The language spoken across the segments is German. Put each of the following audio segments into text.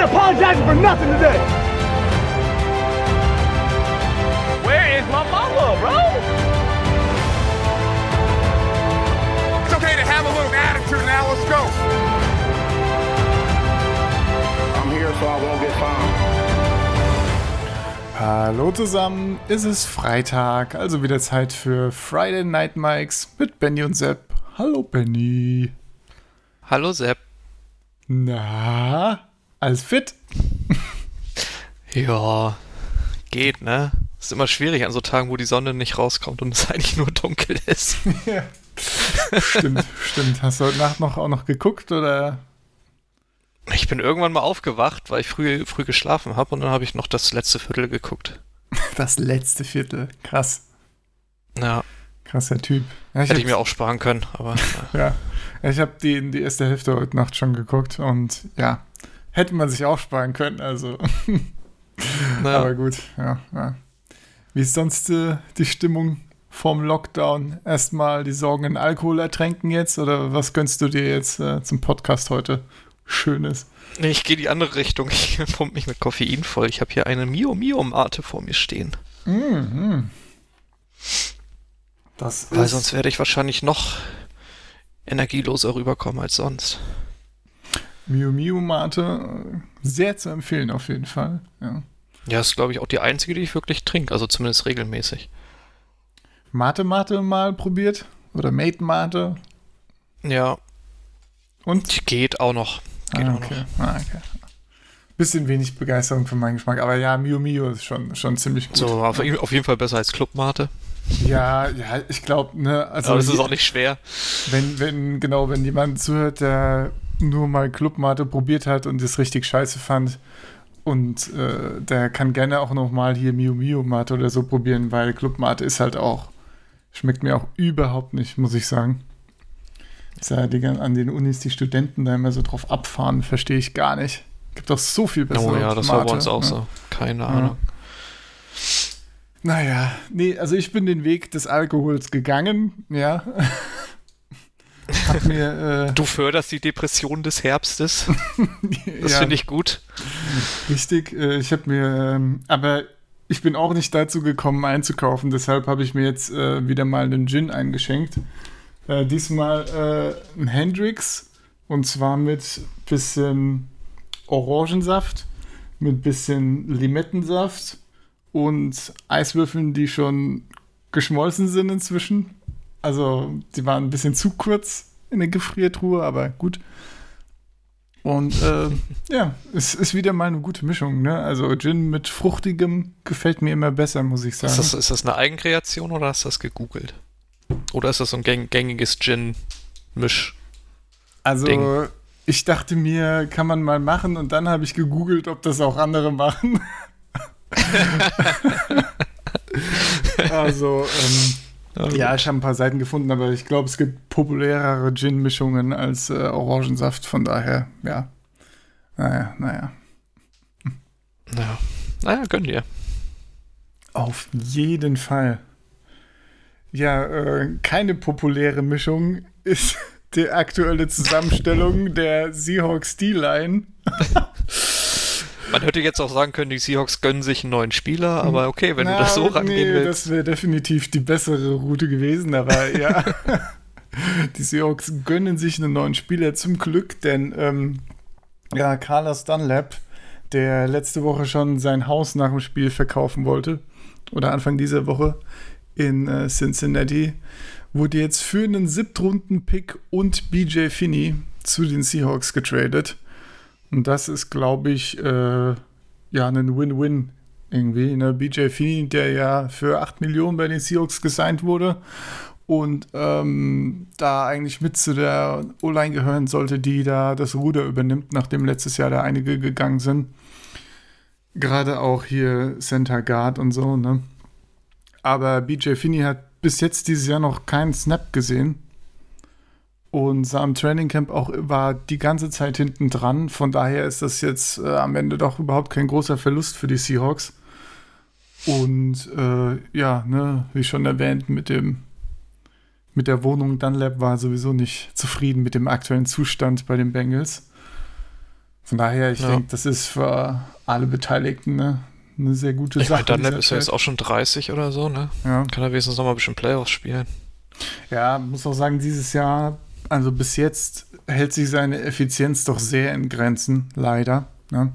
ain't apologizing for nothing today. Where is my mama, bro? It's okay to have a little attitude now. Let's go. I'm here so I won't get found. Hallo zusammen, es ist Freitag, also wieder Zeit für Friday Night Mikes mit Benny und Sepp. Hallo Benny. Hallo Sepp. Na, alles fit? Ja, geht, ne? Ist immer schwierig an so Tagen, wo die Sonne nicht rauskommt und es eigentlich nur dunkel ist. ja. Stimmt, stimmt. Hast du heute Nacht noch auch noch geguckt oder? Ich bin irgendwann mal aufgewacht, weil ich früh, früh geschlafen habe und dann habe ich noch das letzte Viertel geguckt. Das letzte Viertel. Krass. Ja. Krasser Typ. Ja, ich Hätte ich mir auch sparen können, aber. ja. Ich habe die, die erste Hälfte heute Nacht schon geguckt und ja, hätte man sich auch sparen können, also. naja. Aber gut, ja, ja. Wie ist sonst äh, die Stimmung vorm Lockdown? Erstmal die Sorgen in Alkohol ertränken jetzt oder was gönnst du dir jetzt äh, zum Podcast heute? Schönes. Nee, ich gehe die andere Richtung. Ich pumpe mich mit Koffein voll. Ich habe hier eine Mio Mio Mate vor mir stehen. Mhm. Das Weil sonst werde ich wahrscheinlich noch energieloser rüberkommen als sonst. Mio Mio Mate, sehr zu empfehlen auf jeden Fall. Ja, ja ist glaube ich auch die einzige, die ich wirklich trinke, also zumindest regelmäßig. Mate Mate mal probiert? Oder Mate Mate? Ja. Und? Die geht auch noch. Geht ah, okay. Auch noch. Ah, okay. Bisschen wenig Begeisterung für meinen Geschmack, aber ja, Mio Mio ist schon, schon ziemlich gut. So, auf, auf jeden Fall besser als Club Mate. Ja, ja, ich glaube, ne, also. Aber das ist auch nicht schwer. Wenn, wenn, genau, wenn jemand zuhört, der nur mal Clubmate probiert hat und es richtig scheiße fand, und äh, der kann gerne auch noch mal hier Mio Mio Mate oder so probieren, weil Clubmate ist halt auch, schmeckt mir auch überhaupt nicht, muss ich sagen. Ja die, an den Unis die Studenten da immer so drauf abfahren, verstehe ich gar nicht. Gibt doch so viel bessere Oh ja, das Mate, war bei uns auch ne? so. Keine Ahnung. Ja. Naja, nee, also ich bin den Weg des Alkohols gegangen, ja. Mir, äh, du förderst die Depression des Herbstes. Das ja, finde ich gut. Richtig, äh, ich habe mir, ähm, aber ich bin auch nicht dazu gekommen einzukaufen, deshalb habe ich mir jetzt äh, wieder mal einen Gin eingeschenkt. Äh, diesmal äh, ein Hendrix und zwar mit bisschen Orangensaft, mit bisschen Limettensaft und Eiswürfeln, die schon geschmolzen sind inzwischen. Also, die waren ein bisschen zu kurz in der Gefriertruhe, aber gut. Und äh, ja, es ist wieder mal eine gute Mischung. Ne? Also Gin mit Fruchtigem gefällt mir immer besser, muss ich sagen. Ist das, ist das eine Eigenkreation oder hast du das gegoogelt? Oder ist das so ein gängiges Gin-Misch? Also Ding? ich dachte mir, kann man mal machen und dann habe ich gegoogelt, ob das auch andere machen. also, ähm, also. ja, ich habe ein paar Seiten gefunden, aber ich glaube, es gibt populärere Gin-Mischungen als äh, Orangensaft, von daher, ja. Naja, naja. Ja. Naja, gönn dir. Auf jeden Fall. Ja, äh, keine populäre Mischung ist die aktuelle Zusammenstellung der Seahawks D-Line. Man hätte jetzt auch sagen können, die Seahawks gönnen sich einen neuen Spieler, aber okay, wenn Na, du das so rangehen nee, willst. Das wäre definitiv die bessere Route gewesen, aber ja. die Seahawks gönnen sich einen neuen Spieler zum Glück, denn ähm, ja, Carlos Dunlap, der letzte Woche schon sein Haus nach dem Spiel verkaufen wollte, oder Anfang dieser Woche in äh, Cincinnati, wurde jetzt für einen Siebtrunden-Pick und BJ Finney zu den Seahawks getradet. Und das ist, glaube ich, äh, ja, ein Win-Win irgendwie. Ne? BJ Finney, der ja für 8 Millionen bei den Seahawks gesigned wurde und ähm, da eigentlich mit zu der O-Line gehören sollte, die da das Ruder übernimmt, nachdem letztes Jahr da einige gegangen sind. Gerade auch hier Center Guard und so, ne? Aber BJ Finney hat bis jetzt dieses Jahr noch keinen Snap gesehen und sah im Trainingcamp auch war die ganze Zeit hinten dran. Von daher ist das jetzt äh, am Ende doch überhaupt kein großer Verlust für die Seahawks. Und äh, ja, ne, wie schon erwähnt, mit dem mit der Wohnung Dunlap war sowieso nicht zufrieden mit dem aktuellen Zustand bei den Bengals. Von daher, ich Ja. denke, das ist für alle Beteiligten ne, eine sehr gute Ich Sache. meine, Dunlap ist ja jetzt auch schon 30 oder so, ne? Ja. Kann er wenigstens noch mal ein bisschen Playoffs spielen. Ja, muss auch sagen, dieses Jahr, also bis jetzt hält sich seine Effizienz doch sehr in Grenzen, leider. Ne?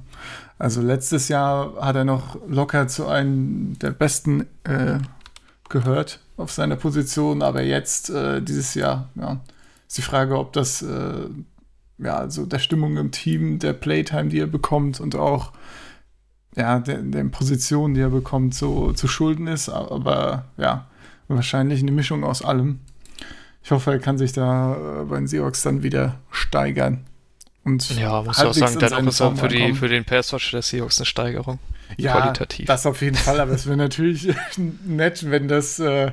Also letztes Jahr hat er noch locker zu einem der besten äh, gehört auf seiner Position, aber jetzt äh, dieses Jahr, ja, ist die Frage, ob das äh, ja, also der Stimmung im Team, der Playtime, die er bekommt und auch ja, der, den Positionen, die er bekommt, so zu schulden ist. Aber ja, wahrscheinlich eine Mischung aus allem. Ich hoffe, er kann sich da äh, bei den Seahawks dann wieder steigern. Und Ja, muss ja auch sagen, dennoch seine ist auch für, die, für den Passwatch der Seahawks eine Steigerung. ja, qualitativ. Das auf jeden Fall, aber es wäre natürlich nett, wenn das, äh,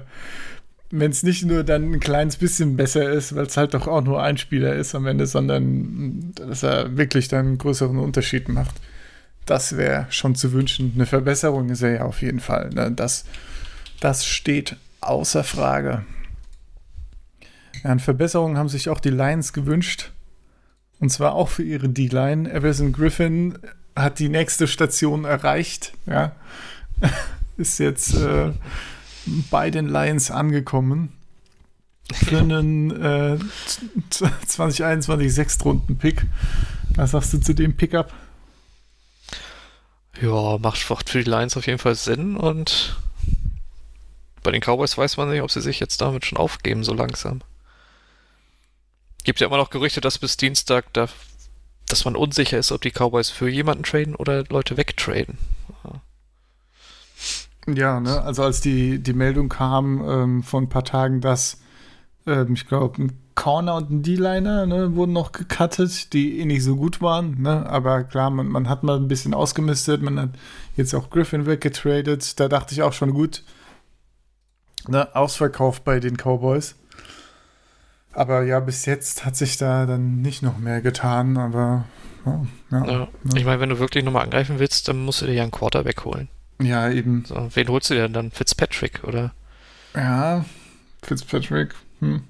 wenn es nicht nur dann ein kleines bisschen besser ist, weil es halt doch auch nur ein Spieler ist am Ende, sondern dass er wirklich dann einen größeren Unterschied macht. Das wäre schon zu wünschen. Eine Verbesserung ist er ja auf jeden Fall. Ne? Das, das steht außer Frage. Ja, eine Verbesserung haben sich auch die Lions gewünscht. Und zwar auch für ihre D-Line. Everson Griffin hat die nächste Station erreicht. Ja. Ist jetzt äh, bei den Lions angekommen. Für einen äh, 2021 Sechstrunden-Pick. Was sagst du zu dem Pickup? Ja, macht für die Lions auf jeden Fall Sinn und bei den Cowboys weiß man nicht, ob sie sich jetzt damit schon aufgeben, so langsam. Gibt ja immer noch Gerüchte, dass bis Dienstag da, dass man unsicher ist, ob die Cowboys für jemanden traden oder Leute wegtraden. Ja, ne? also als die, die Meldung kam ähm, vor ein paar Tagen, dass ähm, ich glaube, ein Corner und ein D-Liner ne, wurden noch gecuttet, die eh nicht so gut waren. Ne? Aber klar, man, man hat mal ein bisschen ausgemistet, man hat jetzt auch Griffin weggetradet. Da dachte ich auch schon gut. Ne, ausverkauft bei den Cowboys. Aber ja, bis jetzt hat sich da dann nicht noch mehr getan, aber ja, ja. Ich meine, wenn du wirklich nochmal angreifen willst, dann musst du dir ja einen Quarterback holen. ja eben. So, wen holst du dir denn dann? Fitzpatrick oder? Ja, Fitzpatrick. Hm.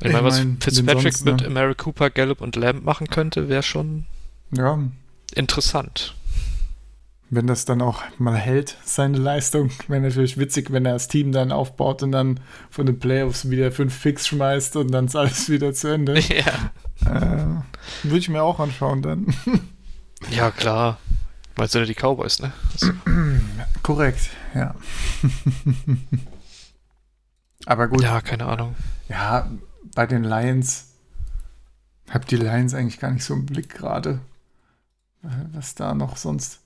Ich, Ich meine, was mein, Fitzpatrick sonst, mit ne? Mary Cooper, Gallup und Lamb machen könnte, wäre schon Ja, interessant. Wenn das dann auch mal hält, seine Leistung, wäre natürlich witzig, wenn er das Team dann aufbaut und dann von den Playoffs wieder fünf Picks schmeißt und dann ist alles wieder zu Ende. ja. äh, Würde ich mir auch anschauen dann. ja, klar. Meinst du ja die Cowboys, ne? Also, Korrekt, ja. Aber gut, ja. ja, keine Ahnung. bei den Lions hab die Lions eigentlich gar nicht so im Blick gerade, äh, was da noch sonst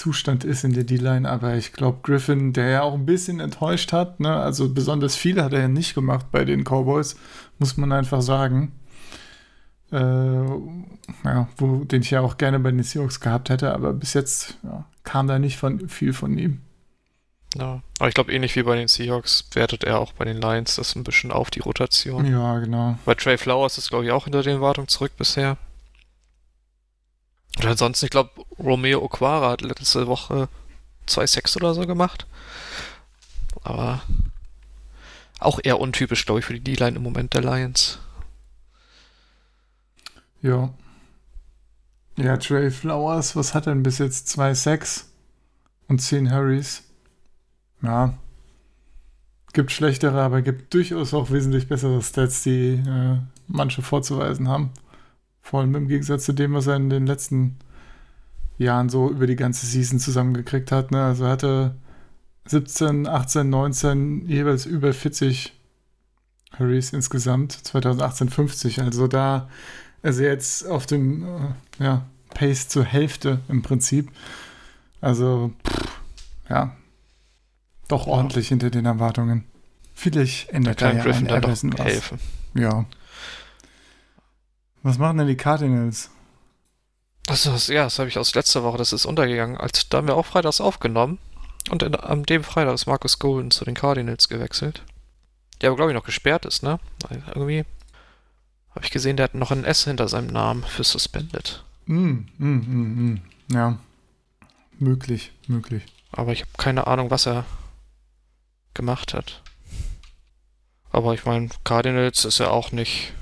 Zustand ist in der D-Line, aber ich glaube, Griffin, der ja auch ein bisschen enttäuscht hat, ne? also besonders viel hat er ja nicht gemacht bei den Cowboys, muss man einfach sagen. Äh, ja, wo, den ich ja auch gerne bei den Seahawks gehabt hätte, aber bis jetzt ja, kam da nicht von, viel von ihm. Ja. Aber ich glaube, ähnlich wie bei den Seahawks wertet er auch bei den Lions das ein bisschen auf, die Rotation. Ja, genau. Bei Trey Flowers ist, glaube ich, auch hinter den Erwartungen zurück bisher. Und ansonsten, ich glaube, Romeo Okwara hat letzte Woche zwei Sex oder so gemacht. Aber auch eher untypisch, glaube ich, für die D-Line im Moment der Lions. Ja. Ja, Trey Flowers, was hat denn bis jetzt? Zwei Sacks und zehn Hurries. Ja. Gibt schlechtere, aber gibt durchaus auch wesentlich bessere Stats, die äh, manche vorzuweisen haben. Vor allem im Gegensatz zu dem, was er in den letzten Jahren so über die ganze Season zusammengekriegt hat. Ne? Also er hatte 17, 18, 19 jeweils über 40 Hurries insgesamt. 2018 50. Also da also jetzt auf dem äh, ja, Pace zur Hälfte im Prinzip. Also, pff, ja, doch Ja. ordentlich hinter den Erwartungen. Vielleicht ändert er ja doch Everson was. helfen. Ja. Was machen denn die Cardinals? Das ist, ja, das habe ich aus letzter Woche, das ist untergegangen. Als, da haben wir auch freitags aufgenommen. Und in, am dem Freitag ist Marcus Golden zu den Cardinals gewechselt. Der aber, glaube ich, noch gesperrt ist, ne? Irgendwie habe ich gesehen, der hat noch ein S hinter seinem Namen für Suspended. Mm, mm, mm, mm. Ja. Möglich, möglich. Aber ich habe keine Ahnung, was er gemacht hat. Aber ich meine, Cardinals ist ja auch nicht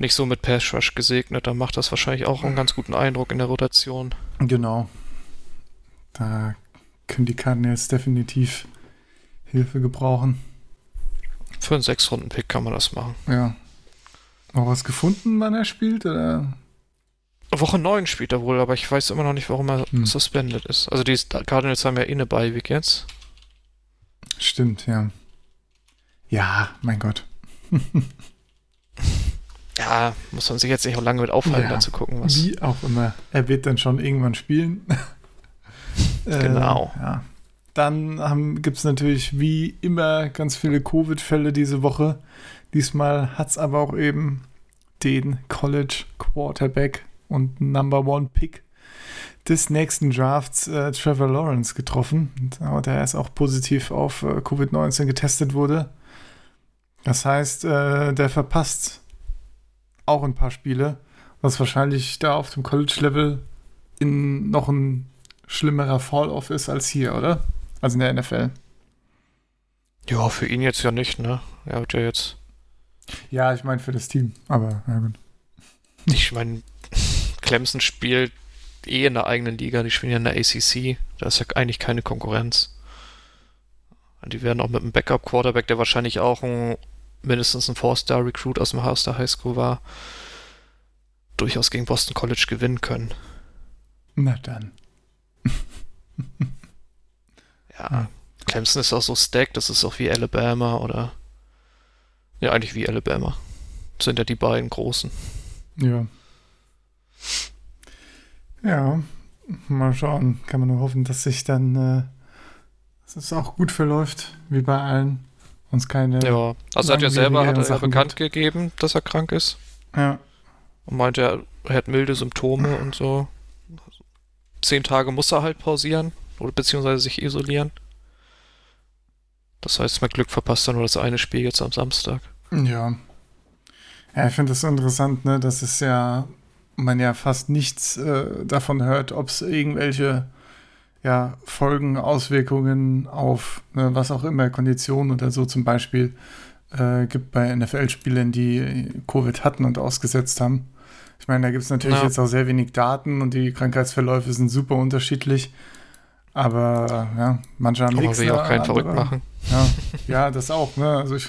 nicht so mit Pass Rush gesegnet, dann macht das wahrscheinlich auch einen ganz guten Eindruck in der Rotation. Genau. Da können die Cardinals definitiv Hilfe gebrauchen. Für einen Sechs-Runden-Pick kann man das machen. Ja. Noch was gefunden, wann er spielt? Oder? Woche 9 spielt er wohl, aber ich weiß immer noch nicht, warum er Hm. suspended ist. Also die Cardinals haben ja eh eine Bye-Week jetzt. Stimmt, ja. Ja, mein Gott. Ja, muss man sich jetzt nicht auch lange mit aufhalten, Ja, da zu gucken, was. Wie auch immer. Er wird dann schon irgendwann spielen. Äh, Genau. ja. Dann gibt es natürlich wie immer ganz viele Covid-Fälle diese Woche. Diesmal hat es aber auch eben den College Quarterback und Number One Pick des nächsten Drafts, äh, Trevor Lawrence, getroffen. Und der ist auch positiv auf äh, Covid-19 getestet wurde. Das heißt, äh, der verpasst auch ein paar Spiele, was wahrscheinlich da auf dem College-Level in noch ein schlimmerer Fall-Off ist als hier, oder? Also in der NFL. Ja, für ihn jetzt ja nicht, ne? Er hat ja jetzt. Ja, ich meine für das Team, aber ja gut. Ich meine, Clemson spielt eh in der eigenen Liga, die spielen ja in der ACC. Da ist ja eigentlich keine Konkurrenz. Die werden auch mit einem Backup-Quarterback, der wahrscheinlich auch ein, mindestens ein Four-Star-Recruit aus dem Haus der High School war, durchaus gegen Boston College gewinnen können. Na dann. Ja, Hm. Clemson ist auch so stacked, das ist auch wie Alabama oder. Ja, eigentlich wie Alabama. Das sind ja die beiden großen. Ja. Ja, mal schauen. Kann man nur hoffen, dass sich dann, äh, dass es auch gut verläuft, wie bei allen. Uns keine. Ja, also er hat ja selber hat er Sachen bekannt gegeben, dass er krank ist. Ja. Und meinte, er, er hat milde Symptome und so. Zehn Tage muss er halt pausieren oder beziehungsweise sich isolieren. Das heißt, mit Glück verpasst er nur das eine Spiel jetzt am Samstag. Ja. Ja, ich finde das so interessant, ne, dass es ja, man ja fast nichts äh, davon hört, ob es irgendwelche ja, Folgen, Auswirkungen auf ne, was auch immer, Konditionen oder so zum Beispiel äh, gibt bei NFL-Spielern, die Covid hatten und ausgesetzt haben. Ich meine, da gibt es natürlich Ja. jetzt auch sehr wenig Daten und die Krankheitsverläufe sind super unterschiedlich. Aber ja, manche haben man nichts. will ne, auch keinen verrückt andere- machen. ja, ja, das auch, ne? Also ich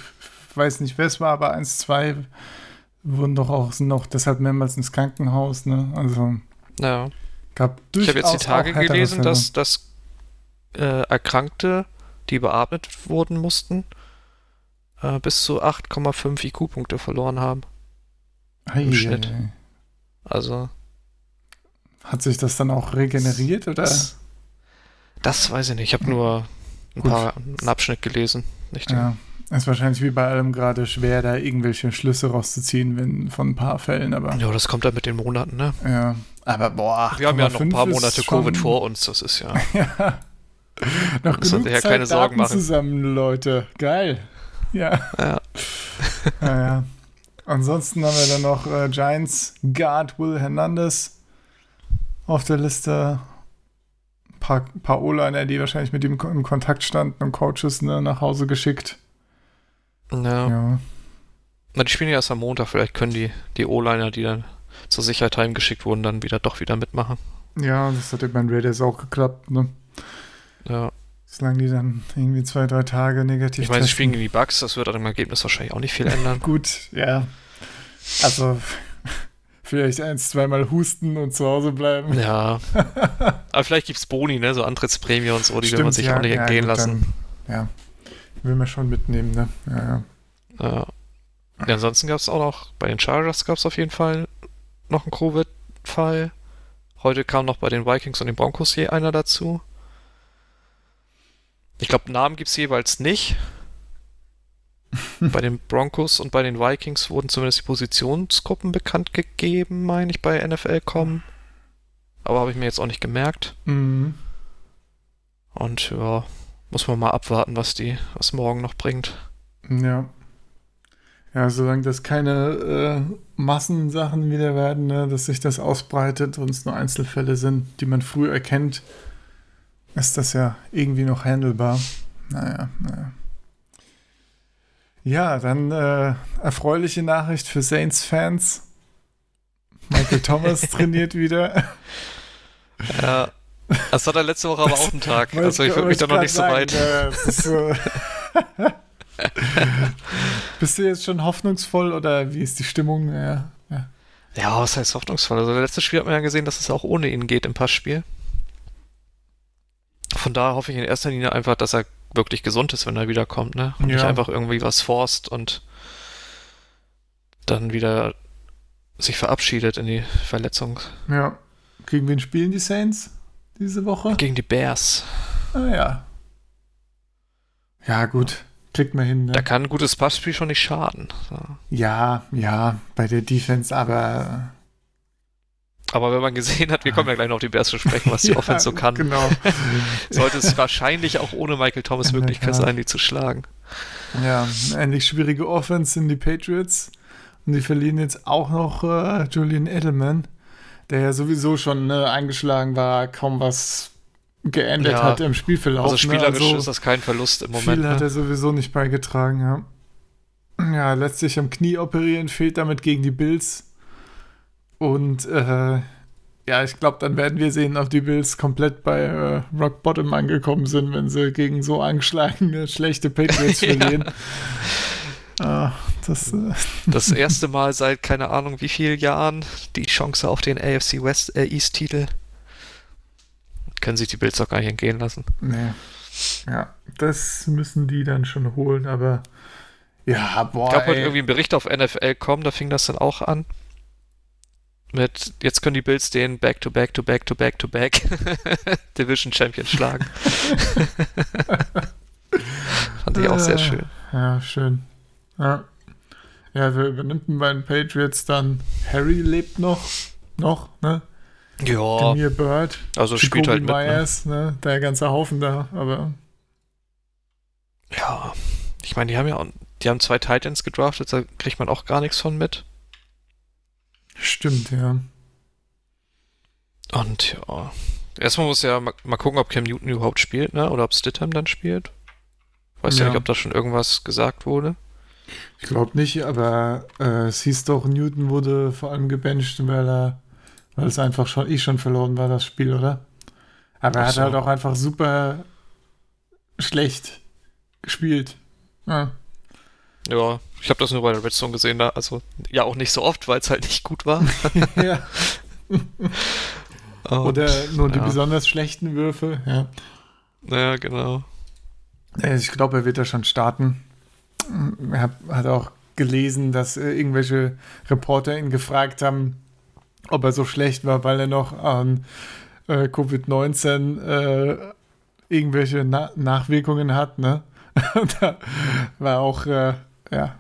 weiß nicht, wer es war, aber eins, zwei wurden doch auch, sind noch deshalb mehrmals ins Krankenhaus, ne? Also Ja. Gab Ich habe jetzt die Tage gelesen, dass, dass äh, Erkrankte, die beatmet wurden mussten, äh, bis zu 8,5 IQ-Punkte verloren haben. Ei, im Schnitt. ei, ei. Also, Hat sich das dann auch regeneriert oder? das, das weiß ich nicht. Ich habe nur ein Gut. paar einen Abschnitt gelesen. Nicht Ja. Ist wahrscheinlich wie bei allem gerade schwer, da irgendwelche Schlüsse rauszuziehen, wenn von ein paar Fällen, aber ja, das kommt dann mit den Monaten, ne? ja. Aber boah, Wir haben ja noch ein 8,5 paar Monate schon- Covid vor uns, das ist ja. Ja. Noch Müssen genug Zeit, keine Sorgen Daten machen. zusammen, Leute. Geil. Ja. ja. Naja. Ansonsten haben wir dann noch äh, Giants Guard Will Hernandez auf der Liste. Ein paar, paar O-Liner, die wahrscheinlich mit ihm im Kontakt standen und Coaches ne, nach Hause geschickt. ja. Ja. Na, die spielen ja erst am Montag, vielleicht können die, die O-Liner, die dann zur Sicherheit heimgeschickt wurden, dann wieder doch wieder mitmachen. Ja, das hat ja bei den Raiders auch geklappt, ne? Ja. Solange die dann irgendwie zwei, drei Tage negativ Ich meine, sie spielen gegen die Bugs, das wird an dem Ergebnis wahrscheinlich auch nicht viel ändern. Gut, ja. Also, vielleicht eins, zweimal husten und zu Hause bleiben. Ja. Aber vielleicht gibt's Boni, ne? So Antrittsprämie und so, die will man sich auch nicht entgehen gut, lassen. Dann, ja. Will man schon mitnehmen, ne? Ja, ja. Ja. ja ansonsten gab's auch noch, bei den Chargers gab's auf jeden Fall noch einen Covid-Fall. Heute kam noch bei den Vikings und den Broncos je einer dazu. Ich glaube, Namen gibt's jeweils nicht. bei den Broncos und bei den Vikings wurden zumindest die Positionsgruppen bekannt gegeben, meine ich, bei NFL.com. Aber habe ich mir jetzt auch nicht gemerkt. Mhm. Und ja, muss man mal abwarten, was die, was morgen noch bringt. Ja. Ja, solange das keine äh, Massensachen wieder werden, ne, dass sich das ausbreitet und es nur Einzelfälle sind, die man früh erkennt, ist das ja irgendwie noch handelbar. Naja, naja. Ja, dann äh, erfreuliche Nachricht für Saints-Fans. Michael Thomas trainiert wieder. Ja. Das hat er letzte Woche aber auch einen Tag. Also ich würde mich da noch nicht so weit. äh, ist so Bist du jetzt schon hoffnungsvoll oder wie ist die Stimmung? Ja, ja. Ja, was heißt hoffnungsvoll? Also, letztes Spiel hat man ja gesehen, dass es auch ohne ihn geht im Passspiel. Von daher hoffe ich in erster Linie einfach, dass er wirklich gesund ist, wenn er wiederkommt, ne? Und nicht Ja. einfach irgendwie was forst und dann wieder sich verabschiedet in die Verletzung ja. Gegen wen spielen die Saints diese Woche? gegen die Bears. Ah ja. Ja, gut. Kriegt man hin. Da Ne? kann ein gutes Passspiel schon nicht schaden. Ja, ja, bei der Defense, aber. Aber wenn man gesehen hat, wir kommen ja gleich noch auf die Bears zu sprechen, was die ja, Offense so kann, Genau. sollte es wahrscheinlich auch ohne Michael Thomas Möglichkeit sein, die zu schlagen. Ja, eine ähnlich schwierige Offense sind die Patriots. Und die verlieren jetzt auch noch äh, Julian Edelman, der ja sowieso schon äh, eingeschlagen war, kaum was geändert Ja. hat im Spielverlauf. Also spielerisch ne? Also ist das kein Verlust im Moment. viel hat Ne? er sowieso nicht beigetragen, ja. Ja, lässt sich am Knie operieren, fehlt damit gegen die Bills. Und äh, ja, ich glaube, dann werden wir sehen, ob die Bills komplett bei äh, Rock Bottom angekommen sind, wenn sie gegen so angeschlagene, schlechte Patriots verlieren. Ah, das, äh, Das erste Mal seit keine Ahnung wie vielen Jahren die Chance auf den AFC West äh, East Titel. Können sich die Bills auch gar nicht entgehen lassen. nee. Ja, das müssen die dann schon holen, aber ja, boah. Ich glaube, heute irgendwie ein Bericht auf NFL.com, da fing das dann auch an. Mit, jetzt können die Bills den Back to Back to Back to Back to Back Division Champion schlagen. Fand ich auch sehr Äh, schön. Ja, schön. Ja. Ja, wer übernimmt denn bei den Patriots dann? Harry lebt noch. Noch, ne? Ja, Demir Bird. also spielt halt mit. Ne? Myers, ne? Der ganze Haufen da, aber Ja, ich meine, die haben ja auch, die haben zwei Titans gedraftet, da kriegt man auch gar nichts von mit. stimmt, ja. Und ja, erstmal muss ja mal, mal gucken, ob Cam Newton überhaupt spielt, ne? Oder ob Stidham dann spielt. Weiß ja Ja. nicht, ob da schon irgendwas gesagt wurde. Ich glaube nicht, aber äh, es hieß doch, Newton wurde vor allem gebencht, weil er, weil es einfach schon eh schon verloren war, das Spiel, oder? Aber er hat so. halt auch einfach super schlecht gespielt. Ja. Ja, ich habe das nur bei der Redstone gesehen, da, also ja auch nicht so oft, weil es halt nicht gut war. ja. Oder nur die ja. besonders schlechten Würfe, ja. Ja, genau. Ich glaube, er wird da schon starten. Er hat, hat auch gelesen, dass äh, irgendwelche Reporter ihn gefragt haben, ob er so schlecht war, weil er noch an äh, Covid-19 äh, irgendwelche Na Nachwirkungen hat. Ne? Da war auch äh, ja,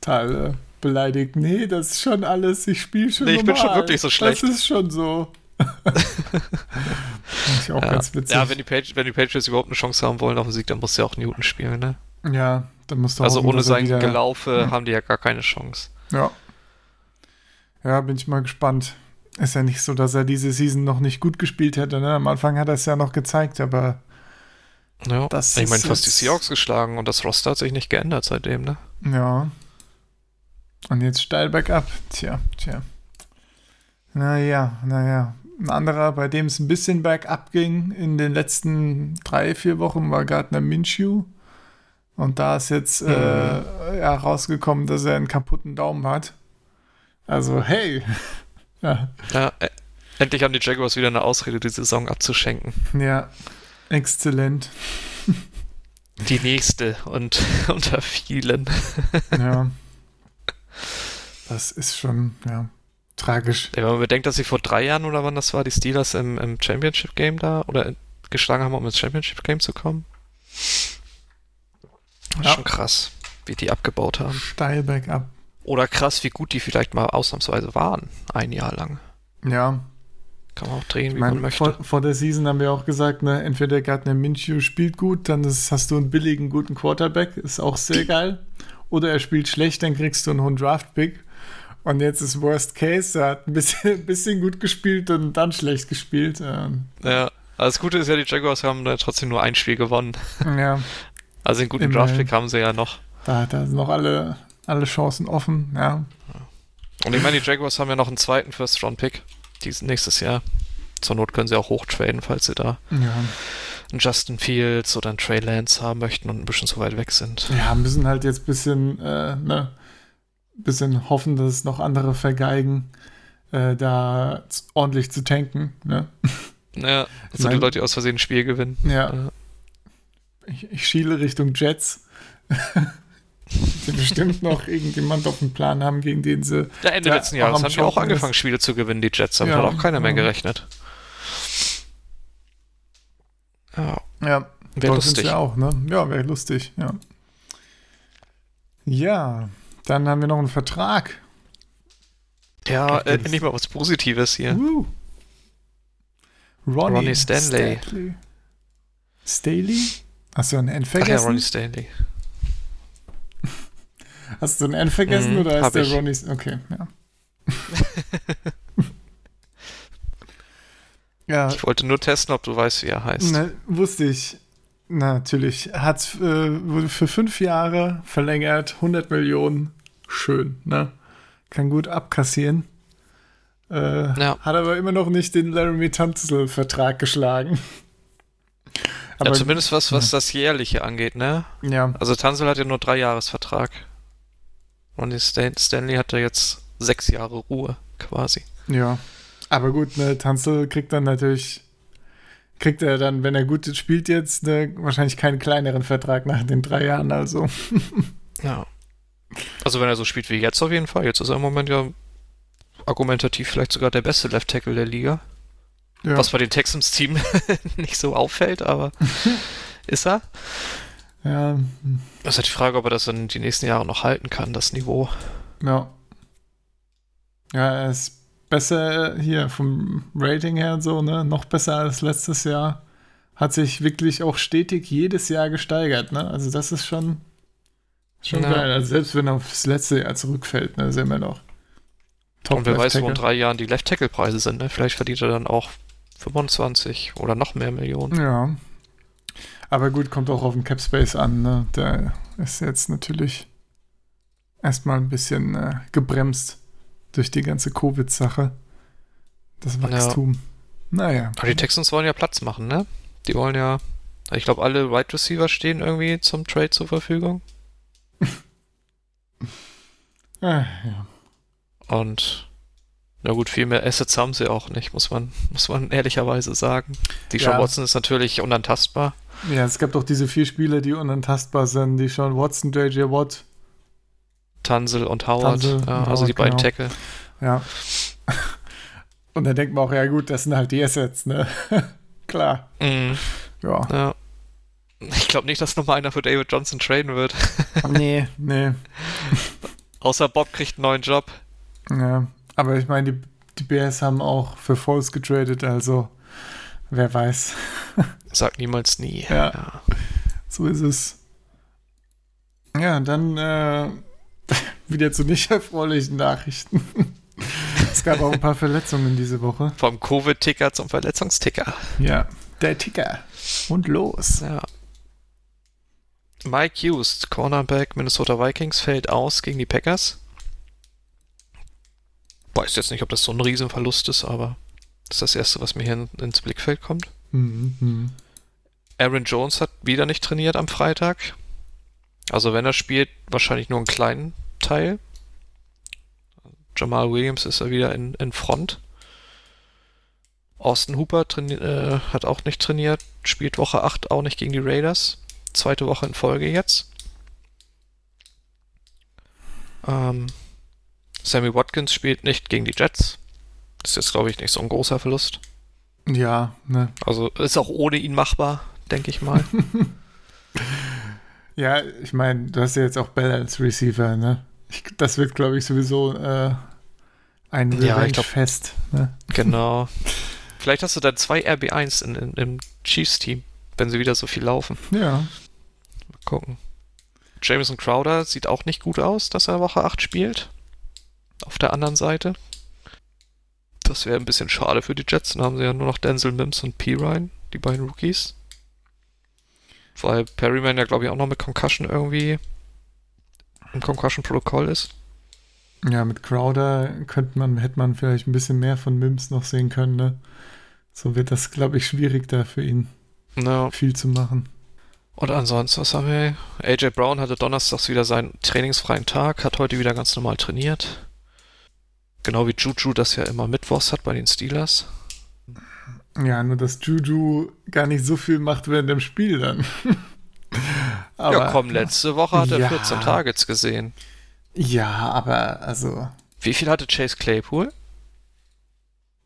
total äh, beleidigt. Nee, das ist schon alles, ich spiele schon Nee, ich bin schon normal. wirklich so schlecht. Das ist schon so. Fand ich auch Ja. ganz witzig. ja, wenn die, Patri wenn die Patriots überhaupt eine Chance haben wollen auf den Sieg, dann muss ja auch Newton spielen, ne? Ja, dann musst du Also ohne sein wieder- Gelaufe haben die ja gar keine Chance. Ja. Ja, bin ich mal gespannt. Ist ja nicht so, dass er diese Season noch nicht gut gespielt hätte. Ne? Am Anfang hat er es ja noch gezeigt, aber Ja. Das ich meine, fast die Seahawks geschlagen und das Roster hat sich nicht geändert seitdem, ne? ja. Und jetzt steil bergab. Tja, tja. Naja, naja. Ein anderer, bei dem es ein bisschen bergab ging in den letzten drei, vier Wochen, war Gardner Minshew. Und da ist jetzt äh, ja, rausgekommen, dass er einen kaputten Daumen hat. Also, hey. ja, Ja, äh, endlich haben die Jaguars wieder eine Ausrede, die Saison abzuschenken. ja, exzellent. Die nächste und unter vielen. Ja. Das ist schon, ja, tragisch. Wenn man bedenkt, dass sie vor drei Jahren oder wann das war, die Steelers im, im Championship Game da oder geschlagen haben, um ins Championship Game zu kommen. Das ist Ja. Schon krass, wie die abgebaut haben. Steil bergab. Oder krass, wie gut die vielleicht mal ausnahmsweise waren, ein Jahr lang. Ja, Kann man auch drehen, wie man meine, möchte. vor, vor der Season haben wir auch gesagt, ne, entweder Gardner Minshew spielt gut, dann ist, hast du einen billigen, guten Quarterback, ist auch sehr geil. Oder er spielt schlecht, dann kriegst du einen hohen Draft-Pick. Und jetzt ist Worst Case, er hat ein bisschen, bisschen gut gespielt und dann schlecht gespielt. Ähm, Ja, also das Gute ist ja, die Jaguars haben da trotzdem nur ein Spiel gewonnen. ja, Also den guten. Draftpick haben sie ja noch. Da, da sind noch alle, alle Chancen offen, ja. Und ich meine, die Jaguars haben ja noch einen zweiten First-Round-Pick diesen nächstes Jahr. Zur Not können sie auch hochtraden, falls sie da Ja, einen Justin Fields oder einen Trey Lance haben möchten und ein bisschen zu weit weg sind. ja müssen halt jetzt ein bisschen, äh, ne, bisschen hoffen, dass es noch andere vergeigen, äh, da ordentlich zu tanken, ne? Ja, also die Leute, die aus Versehen ein Spiel gewinnen. Ja. Ja. Ich, ich schiele Richtung Jets. die bestimmt noch irgendjemand auf dem Plan haben, gegen den sie. Ja, Ende letzten Jahres haben die auch angefangen, ist. Spiele zu gewinnen, die Jets. Damit Ja, hat auch keiner mehr gerechnet. Ja, Ja, wäre lustig. ja auch, ne? Ja, wäre lustig, ja. Ja, dann haben wir noch einen Vertrag. Ja, äh, nicht mal was Positives hier. Woo. Ronnie, Ronnie Stanley. Stanley. Staley? Du ein N Ach ja? Ronnie Stanley. Hast du ein N vergessen Mhm, oder ist der ich. Ronnie? Okay, ja. ja, Ich wollte nur testen, ob du weißt, wie er heißt. ne, wusste ich. Na, natürlich. Hat äh, wurde für fünf Jahre verlängert, 100 Millionen. Schön, ne? Kann gut abkassieren. Äh, Ja. Hat aber immer noch nicht den Laramie Tunzel-Vertrag geschlagen. ja, zumindest was, was das Jährliche angeht, ne? ja, Also Tansel hat ja nur drei Jahresvertrag. Ronnie Stan Stanley hat ja jetzt sechs Jahre Ruhe, quasi. Ja. Aber gut, ne, Tanzel kriegt dann natürlich, kriegt er dann, wenn er gut spielt jetzt, ne, wahrscheinlich keinen kleineren Vertrag nach den drei Jahren, also. Ja. Also wenn er so spielt wie jetzt auf jeden Fall. Jetzt ist er im Moment ja argumentativ vielleicht sogar der beste Left Tackle der Liga. Ja. Was bei den Texans-Team nicht so auffällt, aber ist er. Ja, Das ist halt die Frage, ob er das in die nächsten Jahre noch halten kann, das Niveau. ja. Ja, er ist besser hier vom Rating her und so, ne, noch besser als letztes Jahr. Hat sich wirklich auch stetig jedes Jahr gesteigert, ne, also das ist schon, schon Ja. geil. Also selbst wenn er aufs letzte Jahr zurückfällt, ne, sind wir noch. Top Und wer weiß, wo in drei Jahren die Left Tackle-Preise sind. Ne? Vielleicht verdient er dann auch 25 oder noch mehr Millionen. Ja. Aber gut, kommt auch auf den Cap Space an. Ne? Der ist jetzt natürlich erstmal ein bisschen äh, gebremst durch die ganze Covid-Sache. Das Wachstum. Naja. Aber die Texans wollen ja Platz machen, ne? Die wollen ja. Ich glaube, alle Wide Receiver stehen irgendwie zum Trade zur Verfügung. Äh, ja. Und na gut, viel mehr Assets haben sie auch nicht, muss man, muss man ehrlicherweise sagen. Die Sean Ja. Watson ist natürlich unantastbar. ja, es gab doch diese vier Spieler, die unantastbar sind. Die Sean Watson, JJ Watt. Tansel und Howard, Tansel ja, und also die Howard, beiden genau. Tackle. Ja. Und dann denkt man auch, ja gut, das sind halt die Assets, ne? Klar. Mhm, Ja. ja. Ich glaube nicht, dass nochmal einer für David Johnson traden wird. nee, nee. Außer Bob kriegt einen neuen Job. Ja, aber ich meine, die, die Bears haben auch für Foles getradet, also wer weiß. Sagt niemals nie. Ja. So ist es. Ja, dann äh, wieder zu nicht erfreulichen Nachrichten. es gab auch ein paar Verletzungen diese Woche. Vom Covid-Ticker zum Verletzungsticker. Ja, der Ticker. Und los. Ja. Mike Hughes, Cornerback Minnesota Vikings, fällt aus gegen die Packers. Weiß jetzt nicht, ob das so ein Riesenverlust ist, aber das ist das Erste, was mir hier in, ins Blickfeld kommt. Mhm, mhm. Aaron Jones hat wieder nicht trainiert am Freitag. Also wenn er spielt, wahrscheinlich nur einen kleinen Teil. Jamal Williams ist er wieder in, in Front. Austin Hooper äh, hat auch nicht trainiert, spielt Woche 8 auch nicht gegen die Raiders. Zweite Woche in Folge jetzt. Ähm, Sammy Watkins spielt nicht gegen die Jets. Das ist jetzt, glaube ich, nicht so ein großer Verlust. Ja, ne. Also ist auch ohne ihn machbar, denke ich mal. Ja, ich meine, du hast ja jetzt auch Bell als Receiver, ne? Ich, das wird, glaube ich, sowieso äh, ein Ja, Revenge-Fest. Ne? Genau. Vielleicht hast du dann zwei RB1 in, in, im Chiefs-Team, wenn sie wieder so viel laufen. Ja. Mal gucken. Jameson Crowder sieht auch nicht gut aus, dass er Woche 8 spielt. Auf der anderen Seite. Das wäre ein bisschen schade für die Jets. Dann haben sie ja nur noch Denzel Mims und P. Ryan, die beiden Rookies. Weil Perryman ja, glaube ich, auch noch mit Concussion irgendwie im Concussion-Protokoll ist. Ja, mit Crowder könnte man, hätte man vielleicht ein bisschen mehr von Mims noch sehen können, ne? So wird das, glaube ich, schwierig da für ihn Ja. viel zu machen. Und ansonsten, was haben wir? AJ Brown hatte donnerstags wieder seinen trainingsfreien Tag, hat heute wieder ganz normal trainiert. Genau wie Juju das ja immer mittwochs hat bei den Steelers. Ja, nur dass Juju gar nicht so viel macht während dem Spiel dann. ja, komm, letzte Woche hat er Ja. 14 Targets gesehen. Ja, aber also. Wie viel hatte Chase Claypool?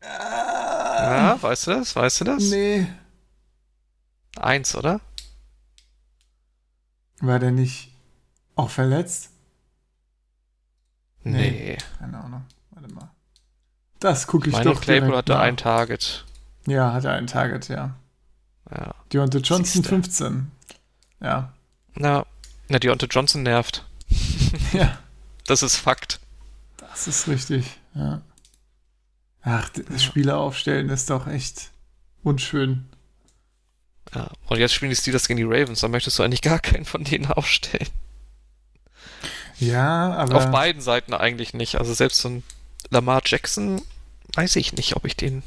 Ja, weißt du das? Weißt du das? Nee. Eins, oder? War der nicht auch verletzt? Nee. Keine Ahnung. Das gucke ich Meine doch Claypool direkt hatte nach. ein Target. Ja, hatte ein Target, ja. Ja. Deontay Johnson Siehste. 15. Ja. Na, na, Deontay Johnson nervt. Ja, Das ist Fakt. das ist richtig. Ja. Ach, das Spieler aufstellen ist doch echt unschön. Ja. Und jetzt spielen die Steelers gegen die Ravens. Da möchtest du eigentlich gar keinen von denen aufstellen. Ja, aber. Auf beiden Seiten eigentlich nicht. Also selbst so ein Lamar Jackson, weiß ich nicht, ob ich den.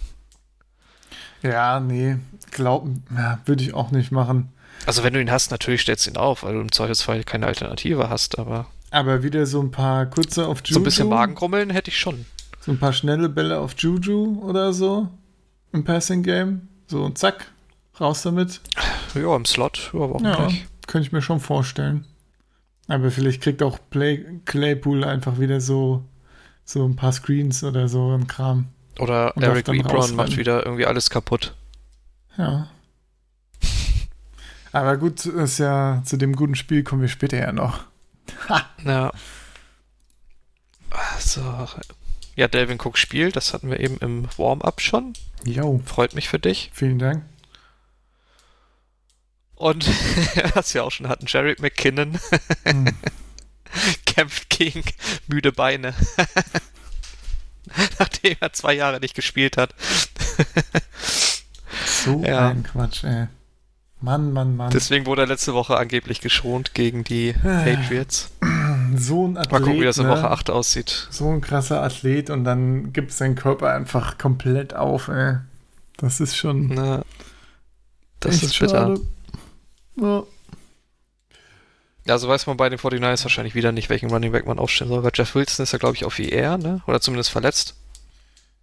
Ja, nee. Glauben, ja, würde ich auch nicht machen. Also wenn du ihn hast, natürlich stellst du ihn auf, weil du im Zweifelsfall keine Alternative hast, aber Aber wieder so ein paar kurze auf Juju. so ein bisschen Magengrummeln hätte ich schon. So ein paar schnelle Bälle auf Juju oder so im Passing Game. So und zack, raus damit. Ja, im Slot, ja, warum Ja, nicht? könnte ich mir schon vorstellen. Aber vielleicht kriegt auch Play Claypool einfach wieder so, so ein paar Screens oder so ein Kram. Oder Und Eric Ebron macht wieder irgendwie alles kaputt. Ja. Aber gut, ist ja zu dem guten Spiel kommen wir später ja noch. Ja. So. Ja, Delvin Cook spielt, das hatten wir eben im Warm-up schon. Jo, Freut mich für dich. vielen Dank. Und was wir auch schon hatten, Jared McKinnon Hm. kämpft gegen müde Beine. Nachdem er zwei Jahre nicht gespielt hat. So Ja. ein Quatsch, ey. Mann, Mann, Mann. Deswegen wurde er letzte Woche angeblich geschont gegen die Patriots. so ein Athlet. Mal gucken, wie das in ne? Woche 8 aussieht. So ein krasser Athlet und dann gibt sein Körper einfach komplett auf, ey. Das ist schon Na, das ist bitter. schade. Ja. Also weiß man bei den 49ers wahrscheinlich wieder nicht, welchen Running Back man aufstellen soll. Weil Jeff Wilson ist ja, glaube ich, auf IR, ne? Oder zumindest verletzt.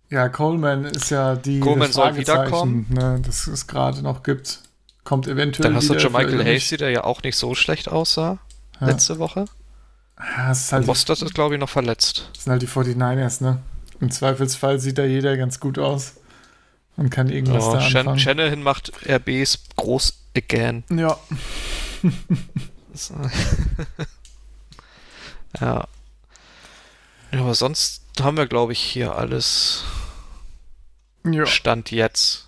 ja, Coleman ist ja die Coleman soll wiederkommen. Ne, das es gerade noch gibt. Kommt eventuell Dann hast du wieder Jermichael für mich. Hasty, der ja auch nicht so schlecht aussah Ja. letzte Woche. Ja, ist halt, Mostert ist, glaube ich, noch verletzt. das sind halt die 49ers, ne? Im Zweifelsfall sieht da jeder ganz gut aus und kann irgendwas Oh, da Shan anfangen. Shanahan macht RBs groß again. ja, ja. ja. Aber sonst haben wir, glaube ich, hier alles ja. Stand jetzt.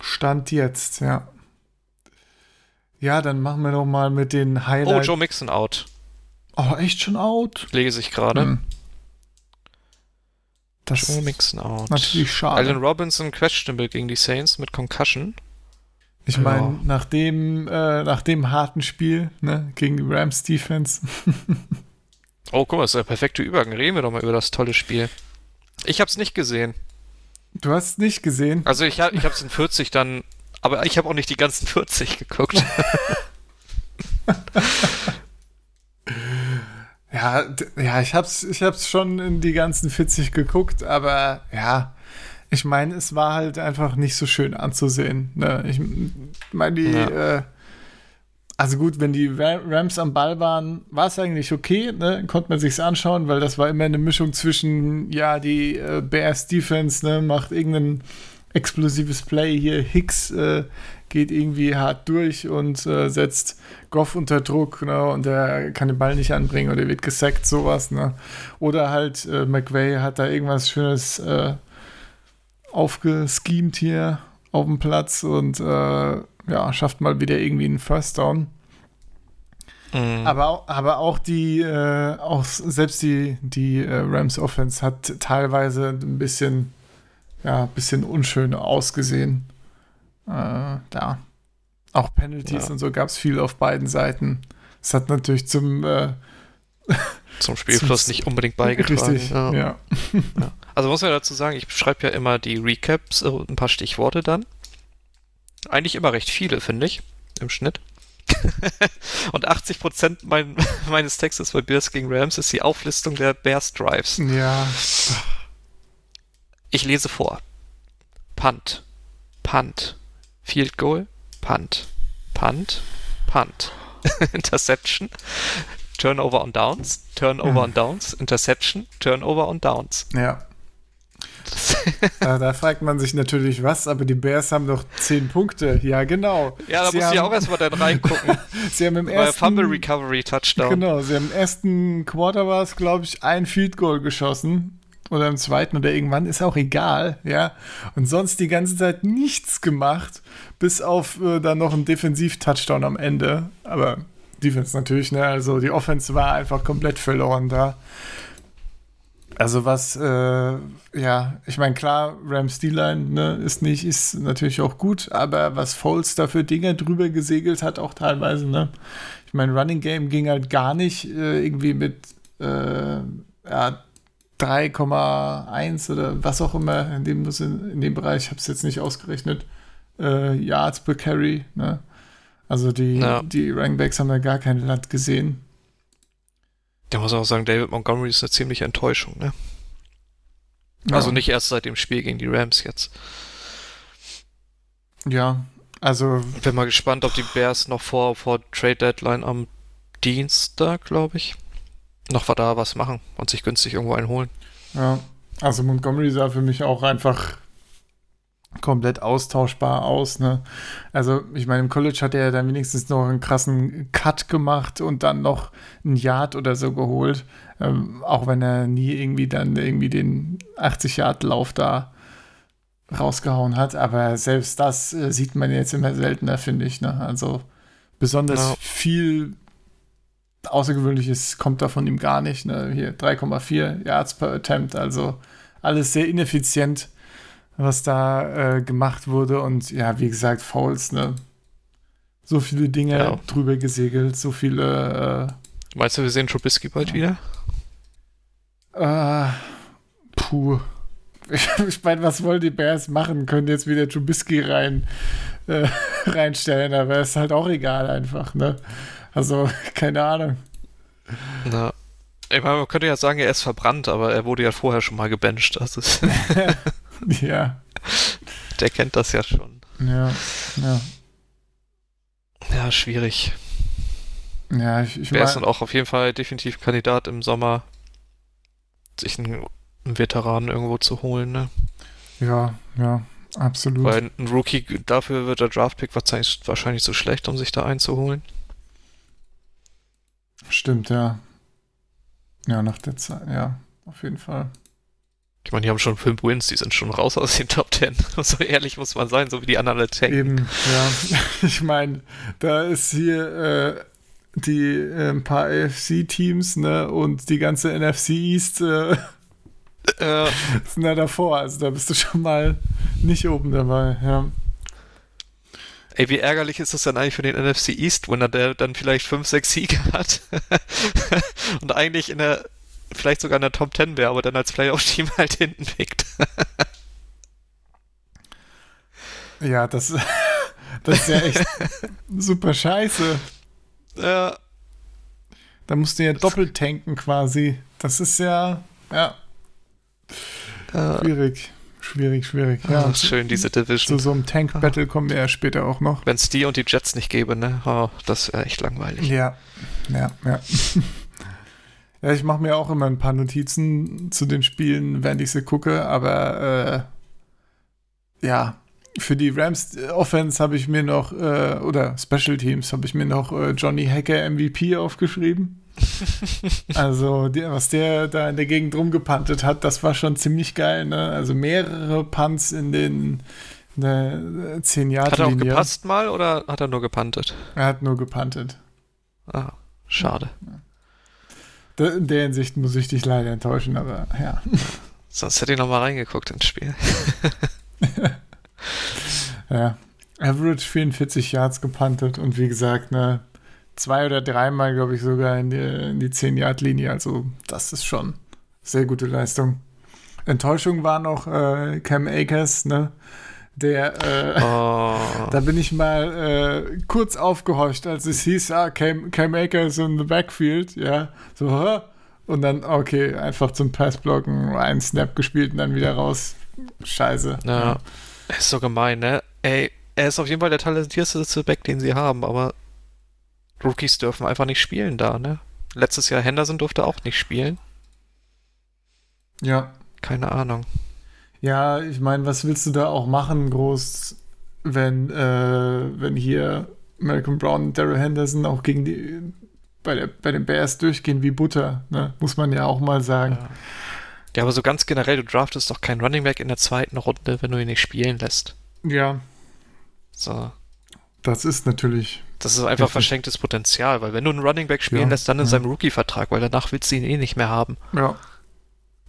Stand jetzt, ja. Ja, dann machen wir doch mal mit den Oh, Highlights. Joe Mixon out. Oh, echt schon out? Lese ich gerade. Hm. Das Joe Mixon out. natürlich schade. Allen Robinson questionable gegen die Saints mit Concussion. Ich meine, nach dem, äh, nach dem harten Spiel ne, gegen die Rams Defense. Oh, guck mal, das ist der perfekte Übergang. Reden wir doch mal über das tolle Spiel. Ich habe es nicht gesehen. Du hast es nicht gesehen. Also ich, hab- ich habe es in 40 dann, aber ich habe auch nicht die ganzen 40 geguckt. Ja, ja, ich hab's, ich hab's schon in die ganzen 40 geguckt, aber ja, ich meine, es war halt einfach nicht so schön anzusehen. Ne? Ich meine, die, Ja. äh, also gut, wenn die Ra- Rams am Ball waren, war es eigentlich okay, ne? konnte man sich's anschauen, weil das war immer eine Mischung zwischen, ja, die äh, Bears Defense, ne, macht irgendein explosives Play hier, Hicks äh, geht irgendwie hart durch und äh, setzt Goff unter Druck, ne, und der kann den Ball nicht anbringen oder wird gesackt, sowas, ne. Oder halt äh, McVay hat da irgendwas Schönes äh, aufgeschemt hier auf dem Platz und äh, ja, schafft mal wieder irgendwie einen First Down. Mhm. Aber, auch- aber auch die, äh, auch selbst die, die äh, Rams Offense hat teilweise ein bisschen, ja, ein bisschen unschön ausgesehen. Äh, da. Auch Penalties Ja. und so gab es viel auf beiden Seiten. Es hat natürlich zum, äh, zum Spielfluss nicht unbedingt beigetragen. Richtig, ja. Ja. Also muss man dazu sagen, ich schreibe ja immer die Recaps und ein paar Stichworte dann. Eigentlich immer recht viele, finde ich, im Schnitt. und 80% mein, meines Textes bei Bears gegen Rams ist die Auflistung der Bears Drives. Ja, Ich lese vor. Punt, Punt, Field Goal, Punt, Punt, Punt, Interception, Turnover on Downs, Turnover on Downs, Interception, Turnover on Downs. ja. Da, da fragt man sich natürlich was, aber die Bears haben doch 10 Punkte. Ja, genau. Ja, da sie muss ich haben, auch erstmal dann reingucken. Sie haben im ersten Fumble Recovery Touchdown. Genau, sie haben im ersten Quarter war es, glaube ich, ein Field Goal geschossen. Oder im zweiten oder irgendwann, ist auch egal, ja. Und sonst die ganze Zeit nichts gemacht, bis auf äh, dann noch ein Defensiv-Touchdown am Ende. Aber Defense natürlich, ne? Also die Offense war einfach komplett verloren da. Also was, äh, ja, ich meine, klar, Rams D-Line ne, ist nicht, ist natürlich auch gut, aber was Foles da für Dinge drüber gesegelt hat, auch teilweise, ne? Ich meine, Running Game ging halt gar nicht äh, irgendwie mit äh, ja, 3,1 oder was auch immer in dem, in dem Bereich, ich habe es jetzt nicht ausgerechnet, äh, Yards per Carry, ne? Also die, Ja. die Runningbacks haben da gar kein Land gesehen. Da muss auch sagen, David Montgomery ist eine ziemliche Enttäuschung, ne? Also Ja. nicht erst seit dem Spiel gegen die Rams jetzt. Ja, also Bin mal gespannt, ob die Bears noch vor, vor Trade Deadline am Dienstag, glaube ich, noch da was machen und sich günstig irgendwo einholen. Ja, also Montgomery sah für mich auch einfach komplett austauschbar aus. Ne? Also ich meine, im College hat er ja dann wenigstens noch einen krassen Cut gemacht und dann noch ein Yard oder so geholt. Ähm, auch wenn er nie irgendwie dann irgendwie den 80-Yard-Lauf da rausgehauen hat. Aber selbst das äh, sieht man jetzt immer seltener, finde ich. Ne? Also besonders Ja. viel Außergewöhnliches kommt da von ihm gar nicht. Ne? Hier 3,4 Yards per Attempt, also alles sehr ineffizient, was da äh, gemacht wurde. Und ja, wie gesagt, Fouls, ne? So viele Dinge Ja. drüber gesegelt, so viele Meinst du, wir sehen Trubisky bald wieder? äh, äh, puh. Ich, meine, was wollen die Bears machen? Können jetzt wieder Trubisky rein, äh, reinstellen, aber ist halt auch egal einfach, ne? Also, keine Ahnung. Na, ich meine, man könnte ja sagen, er ist verbrannt, aber er wurde ja vorher schon mal gebencht. Also Ja, der kennt das ja schon. ja, ja. Ja, schwierig. Ja, ich, ich Wer ist dann auch auf jeden Fall definitiv Kandidat im Sommer, sich einen, einen Veteranen irgendwo zu holen, ne? ja, ja, absolut. Weil ein Rookie, dafür wird der Draftpick wahrscheinlich, wahrscheinlich zu schlecht, um sich da einzuholen. Stimmt, ja. Ja, nach der Zeit, ja, auf jeden Fall. Ich meine, die haben schon fünf Wins, die sind schon raus aus den Top Ten. So ehrlich muss man sein, so wie die anderen alle tanken. Eben, ja. Ich meine, da ist hier äh, die äh, ein paar AFC-Teams, ne, und die ganze NFC East äh, Äh, sind da davor. Also da bist du schon mal nicht oben dabei, ja. ey, wie ärgerlich ist das dann eigentlich für den NFC East-Winner, der dann vielleicht fünf, sechs Siege hat und eigentlich in der, vielleicht sogar in der Top Ten wäre, aber dann als Playoff-Team halt hinten pickt. Ja, das, das ist ja echt super scheiße. Ja, Da musst du ja doppelt tanken quasi. Das ist ja, ja, schwierig. Schwierig, schwierig. ja, ist schön, diese zu Division. so einem Tank-Battle kommen wir ja später auch noch. Wenn es die und die Jets nicht gäbe, ne? Oh, das wäre echt langweilig. Ja, ja, ja. Ja, ich mache mir auch immer ein paar Notizen zu den Spielen, während ich sie gucke, aber äh, ja, für die Rams äh, Offense habe ich mir noch, äh, oder Special Teams habe ich mir noch äh, Johnny Hacker MVP aufgeschrieben. also, die, was der da in der Gegend rumgepantet hat, das war schon ziemlich geil, ne? Also mehrere Punts in den in der 10 Jahre Hat er auch gepasst mal oder hat er nur gepantet? Er hat nur gepantet. Ah, schade. Da- In der Hinsicht muss ich dich leider enttäuschen, aber ja. Sonst hätte ich noch mal reingeguckt ins Spiel. ja. Average 44 Yards gepantet und wie gesagt, ne, zwei oder dreimal, glaube ich, sogar in die, in die 10-Yard-Linie. Also, das ist schon sehr gute Leistung. Enttäuschung war noch äh, Cam Akers, ne? Der, äh, Oh. da bin ich mal äh, kurz aufgehorcht, als es hieß, ah, Cam, Cam Akers in the backfield, ja, so, hä? Und dann, okay, einfach zum Passblocken, einen Snap gespielt und dann wieder raus. Scheiße. Ja. Er ist so gemein, ne? Ey, er ist auf jeden Fall der talentierteste Back, den sie haben, aber Rookies dürfen einfach nicht spielen da, ne? Letztes Jahr Henderson durfte auch nicht spielen. Ja. Keine Ahnung. Ja, ich meine, was willst du da auch machen, groß, wenn, äh, wenn hier Malcolm Brown und Daryl Henderson auch gegen die bei, der, bei den Bears durchgehen wie Butter, ne? Muss man ja auch mal sagen. Ja. Ja, aber so ganz generell, du draftest doch keinen Running Back in der zweiten Runde, wenn du ihn nicht spielen lässt. Ja, So. das ist natürlich. Das ist einfach verschenktes Potenzial, weil wenn du einen Running Back spielen Ja, lässt, dann in ja. seinem Rookie-Vertrag, weil danach willst du ihn eh nicht mehr haben. Ja.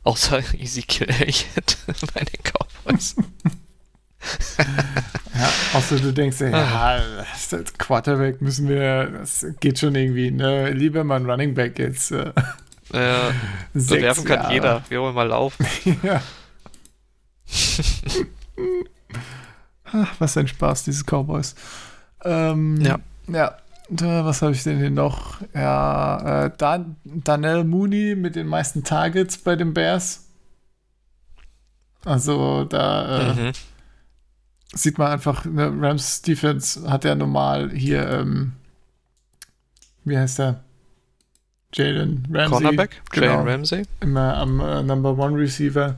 Außer Ezekiel Elliott bei den Cowboys. ja außer du denkst, ja, das ist Quarterback müssen wir, das geht schon irgendwie, ne? Lieber mal ein Running Back jetzt. Äh, äh, so werfen kann Jahre. jeder. Wir wollen mal laufen. ja. Ach, was ein Spaß, diese Cowboys. Ähm, Ja. Ja. Da, was habe ich denn hier noch? Ja, äh, Dan Danell Mooney mit den meisten Targets bei den Bears. Also da äh, Mhm. sieht man einfach, ne, Rams Defense hat ja normal hier, ähm, wie heißt der? Jalen Ramsey. Cornerback, genau, Jalen Ramsey. immer am äh, Number One Receiver.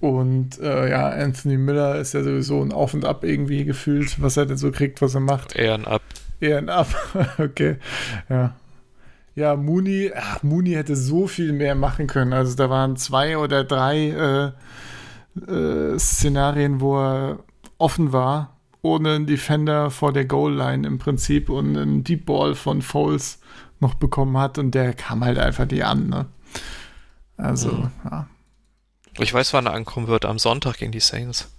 Und äh, ja, Anthony Miller ist ja sowieso ein Auf und Ab irgendwie gefühlt, was er denn so kriegt, was er macht. Eher ein Up. Eher ein Ab. okay. Ja. Ja, Mooney, ach, Mooney hätte so viel mehr machen können. Also da waren zwei oder drei äh, äh, Szenarien, wo er offen war, ohne einen Defender vor der Goal-Line im Prinzip und einen Deep Ball von Foles noch bekommen hat und der kam halt einfach die an. Ne? Also, Mhm. ja. Ich weiß, wann er ankommen wird. Am Sonntag gegen die Saints.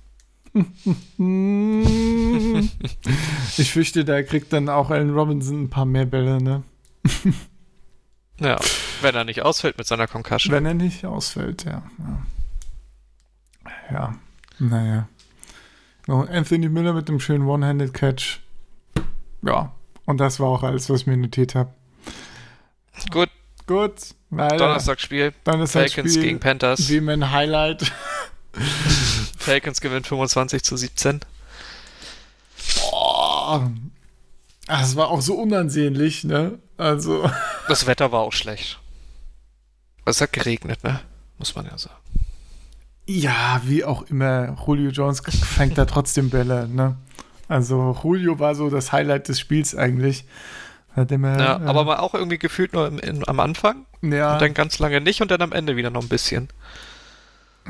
Ich fürchte, da kriegt dann auch Allen Robinson ein paar mehr Bälle, ne? Ja, wenn er nicht ausfällt mit seiner Concussion. Wenn er nicht ausfällt, ja. Ja, ja. naja. Anthony Miller mit dem schönen One-Handed-Catch. Ja, und das war auch alles, was ich mir notiert habe. Gut, Gut, weiter. Donnerstagsspiel. Donnerstagsspiel, Falcons gegen Panthers. Wie mein Highlight. Falcons gewinnt 25 zu 17. Oh. Ach, es war auch so unansehnlich, ne? Also, Das Wetter war auch schlecht. Es hat geregnet, ne? Muss man ja sagen. ja, wie auch immer, Julio Jones fängt da trotzdem Bälle, ne? Also, Julio war so das Highlight des Spiels eigentlich. Hat immer, Ja, äh, aber mal auch irgendwie gefühlt nur im, in, am Anfang ja, und dann ganz lange nicht und dann am Ende wieder noch ein bisschen.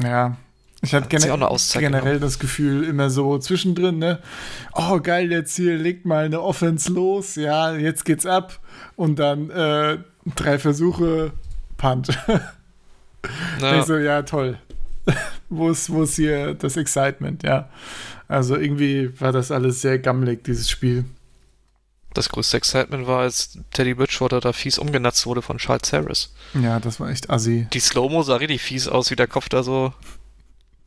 Ja. Ich sie gene generell das Gefühl, immer so zwischendrin, ne? Oh, geil, jetzt hier legt mal eine Offense los, ja, jetzt geht's ab. Und dann äh, drei Versuche, Punt. Ja, Ich so, ja, toll. wo, ist, wo ist hier das Excitement, ja. Also irgendwie war das alles sehr gammelig, dieses Spiel. das größte Excitement war, als Teddy Bridgewater da fies umgenatzt wurde von Charles Harris. Ja, das war echt assi. Die Slow-Mo sah richtig fies aus, wie der Kopf da so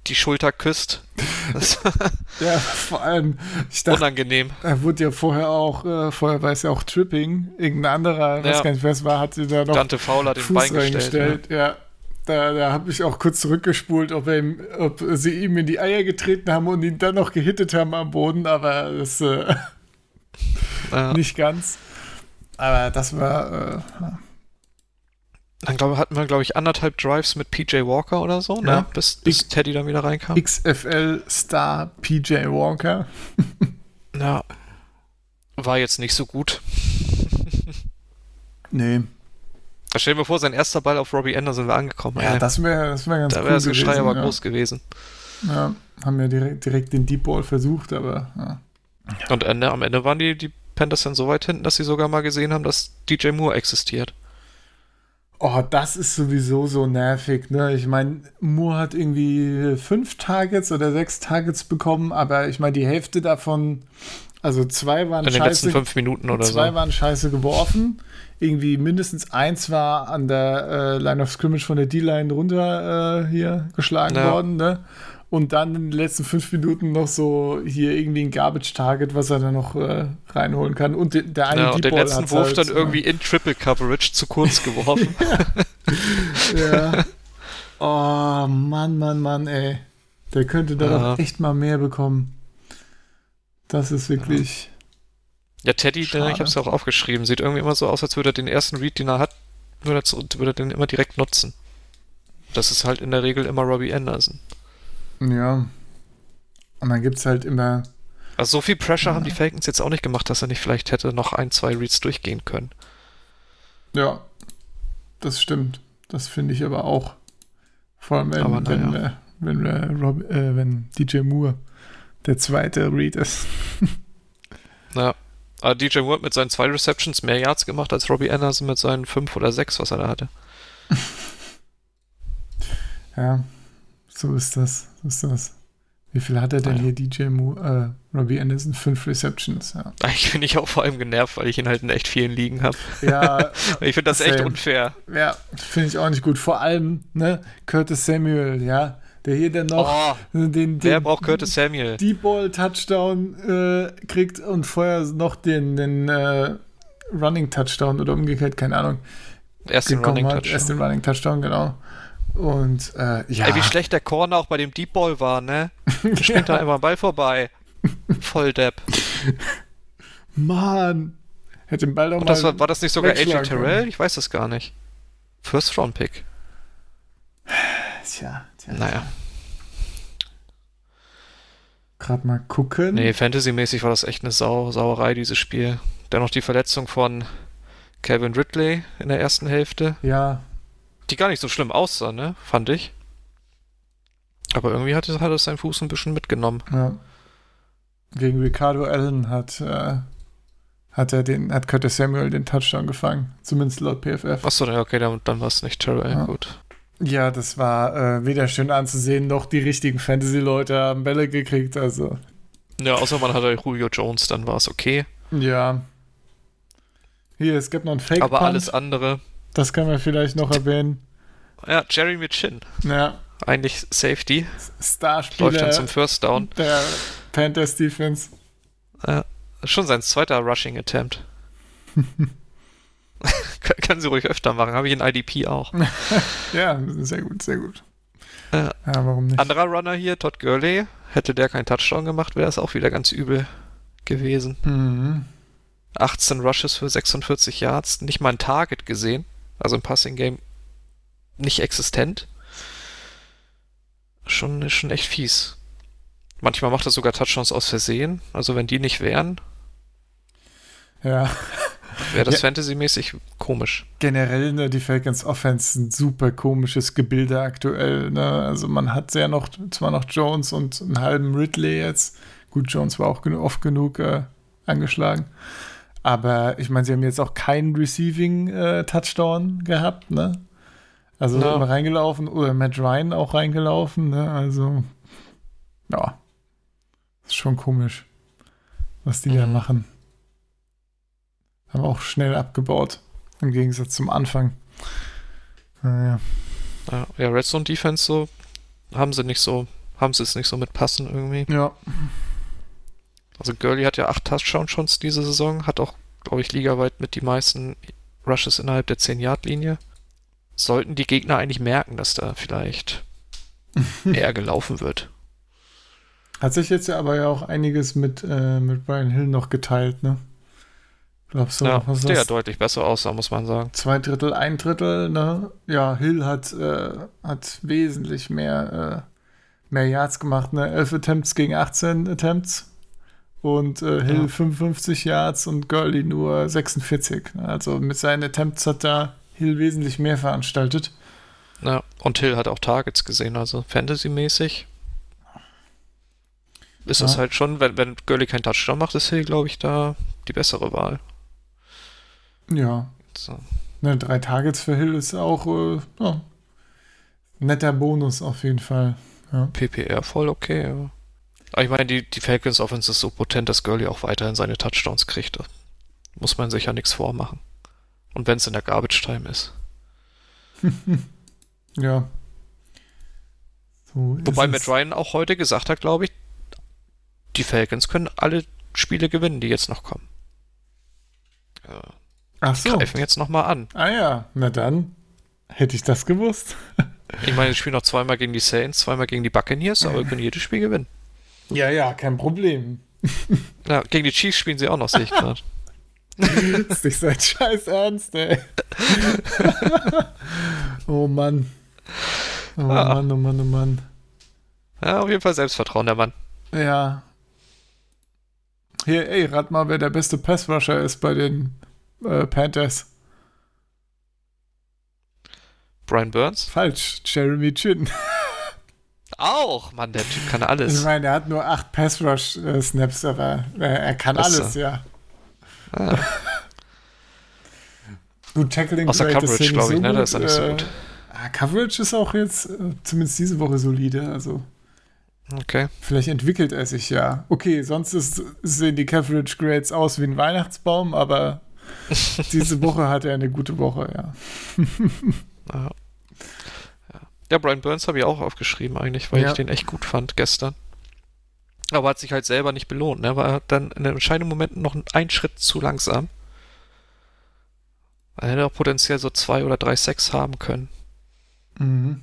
die Schulter küsst. Ja, vor allem, ich dachte, unangenehm. er wurde ja vorher auch, äh, vorher war es ja auch Tripping. Irgendein anderer, Ja. weiß gar nicht, wer es war, hatte da noch Dante Fowler hat den Fuß Bein gestellt. ne? reingestellt. Ja. Da, da habe ich auch kurz zurückgespult, ob, er ihm, ob sie ihm in die Eier getreten haben und ihn dann noch gehittet haben am Boden, aber das äh, Ja. Ja. nicht ganz. Aber das war, äh, Dann glaub, hatten wir, glaube ich, anderthalb Drives mit PJ Walker oder so, ne? Ja. Bis, bis Ich- Teddy dann wieder reinkam. XFL-Star PJ Walker. Ja. War jetzt nicht so gut. Nee. Da stell dir mal vor, sein erster Ball auf Robbie Anderson wäre angekommen. Ja, ey. das wäre das wär ganz da cool wäre das Geschrei gewesen, aber ja. groß gewesen. Ja, haben ja direkt, direkt den Deep Ball versucht, aber ja. Und Ende, am Ende waren die, die Panthers dann so weit hinten, dass sie sogar mal gesehen haben, dass DJ Moore existiert. Oh, das ist sowieso so nervig, ne? Ich meine, Moore hat irgendwie fünf Targets oder sechs Targets bekommen, aber ich meine, die Hälfte davon Also zwei waren In den scheiße. letzten fünf Minuten oder zwei so. waren scheiße geworfen. Irgendwie mindestens eins war an der äh, Line of Scrimmage von der D-Line runter äh, hier geschlagen Ja. worden. Ne? Und dann in den letzten fünf Minuten noch so hier irgendwie ein Garbage-Target, was er dann noch äh, reinholen kann. Und de- der eine Ja, und den letzten Wurf halt, dann irgendwie in Triple Coverage zu kurz geworfen. Ja. Oh, Mann, Mann, Mann, ey. Der könnte da Ja. doch echt mal mehr bekommen. Das ist wirklich. Ja, Teddy, Schade. ich habe es auch aufgeschrieben, sieht irgendwie immer so aus, als würde er den ersten Read, den er hat, würde er, würde er den immer direkt nutzen. Das ist halt in der Regel immer Robbie Anderson. Ja. Und dann gibt es halt immer. Also so viel Pressure haben die Falcons jetzt auch nicht gemacht, dass er nicht vielleicht hätte noch ein, zwei Reads durchgehen können. Ja, das stimmt. Das finde ich aber auch. Vor allem, wenn, Aber na wenn, ja. äh, wenn, äh, Rob, äh, wenn DJ Moore der zweite Read ist. Ja. Aber DJ Moore hat mit seinen zwei Receptions mehr Yards gemacht als Robbie Anderson mit seinen fünf oder sechs, was er da hatte. Ja, so ist das. So ist das. Wie viel hat er denn Naja. hier, DJ Moore? Äh, Robbie Anderson? Fünf Receptions, ja. Eigentlich bin ich auch vor allem genervt, weil ich ihn halt in echt vielen Ligen habe. Ja, Ich finde das echt Same. unfair. ja finde ich auch nicht gut. Vor allem, ne, Curtis Samuel, ja, der hier dann noch Oh, den, den wer braucht Curtis Samuel? Deep Ball Touchdown äh, kriegt und vorher noch den, den äh, Running Touchdown oder umgekehrt, keine Ahnung, Erst den Running hat. Erst Touchdown. den Running Touchdown, genau. Und äh, ja, Ey, wie schlecht der Corner auch bei dem Deep Ball war, ne? Der springt da immer am Ball vorbei. Voll Depp. Mann, hätte den Ball doch Und mal das war, war das nicht sogar AJ Terrell? Ich weiß das gar nicht. First Round Pick. Tja, tja. Naja. Gerade mal gucken. Nee, Fantasy-mäßig war das echt eine Sau Sauerei, dieses Spiel. Dennoch die Verletzung von Calvin Ridley in der ersten Hälfte, Ja, die gar nicht so schlimm aussah, ne? Fand ich. Aber irgendwie hat hat es seinen Fuß ein bisschen mitgenommen. ja. Gegen Ricardo Allen hat, äh, hat er den, hat Curtis Samuel den Touchdown gefangen. Zumindest laut PFF. Achso, okay, dann, dann war es nicht Terrell. Ja. Gut. Ja, das war äh, weder schön anzusehen, noch die richtigen Fantasy-Leute haben Bälle gekriegt. Also, Ja, außer man hatte Julio Jones, dann war es okay. ja. Hier, es gibt noch einen fake Aber alles andere. Das können wir vielleicht noch erwähnen. Ja, Jeremy Chin. Ja, Eigentlich Safety. Läuft dann Starspieler zum First Down. der Panthers Defense. Ja, schon sein zweiter Rushing Attempt. kann, kann sie ruhig öfter machen. Habe ich in IDP auch. Ja, sehr gut, sehr gut. Ja. Ja, warum nicht? Anderer Runner hier, Todd Gurley. Hätte der keinen Touchdown gemacht, wäre es auch wieder ganz übel gewesen. Mhm. 18 Rushes für 46 Yards. Nicht mal ein Target gesehen. Also im Passing Game nicht existent. Schon, schon echt fies. Manchmal macht er sogar Touchdowns aus Versehen. Also wenn die nicht wären, Ja, wäre das Ja. Fantasy-mäßig komisch. generell, ne, die Falcons Offense ein super komisches Gebilde aktuell. Ne? Also man hat ja noch, zwar noch Jones und einen halben Ridley jetzt. Gut, Jones war auch genu oft genug äh, angeschlagen. Aber ich meine, sie haben jetzt auch keinen Receiving-Touchdown gehabt, ne? Also Ja. reingelaufen oder Matt Ryan auch reingelaufen, ne? Also, ja. Ist schon komisch, was die da Mhm. machen. Haben auch schnell abgebaut, im Gegensatz zum Anfang. Naja. Ja, ja Red Zone Defense so haben sie nicht so, haben sie es nicht so mitpassen irgendwie. Ja. Also Gurley hat ja acht Touchdowns schon diese Saison, hat auch, glaube ich, ligaweit mit die meisten Rushes innerhalb der 10-Yard-Linie. Sollten die Gegner eigentlich merken, dass da vielleicht eher gelaufen wird. Hat sich jetzt ja aber ja auch einiges mit, äh, mit Brian Hill noch geteilt, ne? Glaubst du, ja, was der ja deutlich besser aussah, muss man sagen. Zwei Drittel, ein Drittel, ne? Ja, Hill hat, äh, hat wesentlich mehr, äh, mehr Yards gemacht, ne? 11 Attempts gegen 18 Attempts. Und äh, Hill Ja. 55 Yards und Gurley nur 46. Ne? Also mit seinen Attempts hat da Hill wesentlich mehr veranstaltet. Ja, und Hill hat auch Targets gesehen, also Fantasy-mäßig. Ist es Ja. halt schon, wenn, wenn Gurley keinen Touchdown macht, ist Hill, glaube ich, da die bessere Wahl. Ja, So. Ne, drei Targets für Hill ist auch äh, ja, netter Bonus auf jeden Fall. Ja. PPR voll okay. Ja. Aber ich meine, die, die Falcons Offense ist so potent, dass Gurley auch weiterhin seine Touchdowns kriegt. Da muss man sich ja nichts vormachen. Und wenn es in der Garbage Time ist. Ja. So Wobei Matt. Ryan auch heute gesagt hat, glaube ich, die Falcons können alle Spiele gewinnen, die jetzt noch kommen. Ja, Ach so. Greifen jetzt nochmal an. Ah ja, na dann. Hätte ich das gewusst. Ich meine, sie spielen noch zweimal gegen die Saints, zweimal gegen die Buccaneers, aber wir können jedes Spiel gewinnen. Ja, ja, kein Problem. Ja, gegen die Chiefs spielen sie auch noch, sehe ich gerade. ist nicht sein Scheiß Ernst, ey. oh Mann. Oh Ah. Mann, oh Mann, oh Mann. Ja, auf jeden Fall Selbstvertrauen, der Mann. Ja. Hier, ey, rat mal, wer der beste Passrusher ist bei den äh, Panthers. Brian Burns? Falsch, Jeremy Chin. Auch! Mann, der Typ kann Ich alles. meine, er hat nur acht Passrush-Snaps, aber äh, er kann ist alles, ja. Ah, Gut, Tackling außer Coverage, glaube ich, so ne? gut. Da ist er nicht so äh, gut. ah, Coverage ist auch jetzt äh, zumindest diese Woche solide, also Okay. vielleicht entwickelt er sich ja. Okay, sonst ist, sehen die Coverage Grades aus wie ein Weihnachtsbaum, aber diese Woche hat er eine gute Woche, ja. Ja. Ja. Brian Burns habe ich auch aufgeschrieben eigentlich, weil Ja. ich den echt gut fand gestern. Aber hat sich halt selber nicht belohnt, ne? War dann in den entscheidenden Momenten noch einen Schritt zu langsam. Er hätte auch potenziell so zwei oder drei Sacks haben können. Mhm.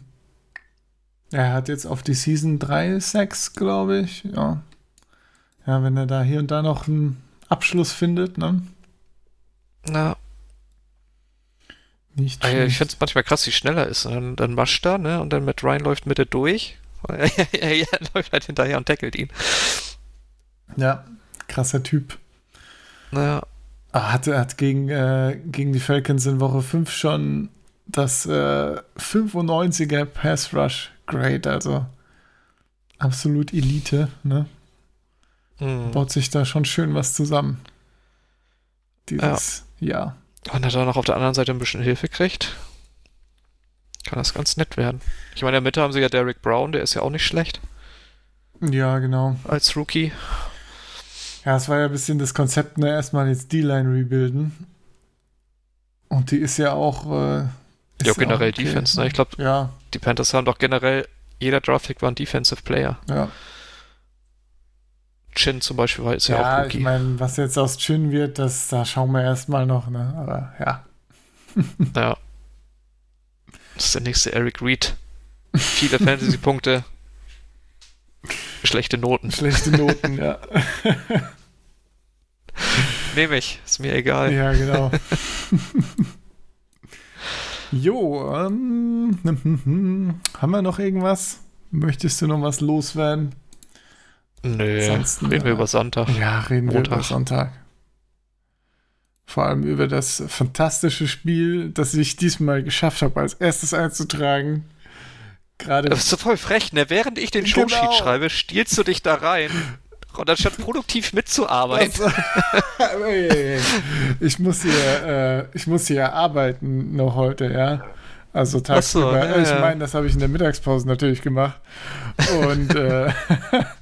Er hat jetzt auf die Season 3 Sacks, glaube ich. Ja. Ja, wenn er da hier und da noch einen Abschluss findet, ne? Na, Nicht Ah ja, ich finde es manchmal krass, wie schnell er ist. Und dann, dann wascht er, ne? Und dann mit Ryan läuft Mitte durch. er läuft halt hinterher und tackelt ihn. Ja, krasser Typ. Naja, Ah, Hat, hat gegen, äh, gegen die Falcons in Woche 5 schon das äh, 95er Pass Rush Grade, also absolut Elite, ne? hm. Baut sich da schon schön was zusammen. Dieses Jahr. Wenn er da noch auf der anderen Seite ein bisschen Hilfe kriegt, kann das ganz nett werden. Ich meine, in der Mitte haben sie ja Derek Brown, der ist ja auch nicht schlecht Ja, genau. als Rookie. Ja, es war ja ein bisschen das Konzept, ne? Erstmal jetzt D-Line rebuilden. Und die ist ja auch. Äh, ist Ja, generell okay. Defense, ne? Ich glaube, Ja, die Panthers haben doch generell, jeder Draft-Pick war ein Defensive Player. ja. Chin zum Beispiel war ist ja, Ja, auch ich Rookie. meine, was jetzt aus Chin wird, das da schauen wir erstmal noch, ne? Aber ja. Ja. Das ist der nächste Eric Reed. Viele Fantasy-Punkte. Schlechte Noten. Schlechte Noten, ja. Nehme ich. Ist mir egal. Ja, genau. jo, ähm, haben wir noch irgendwas? Möchtest du noch was loswerden? Nö. Ansonsten, Reden wir äh, über Sonntag. Ja, reden wir Montag. über Sonntag. Vor allem über das fantastische Spiel, das ich diesmal geschafft habe, als erstes einzutragen. Gerade Das ist so voll frech, ne? Während ich den Genau. Showsheet schreibe, stiehlst du dich da rein. Und anstatt produktiv mitzuarbeiten. Ich muss hier, äh, ich muss hier arbeiten noch heute, ja. Also tagsüber. ja, ich meine, das habe ich in der Mittagspause natürlich gemacht. Und äh,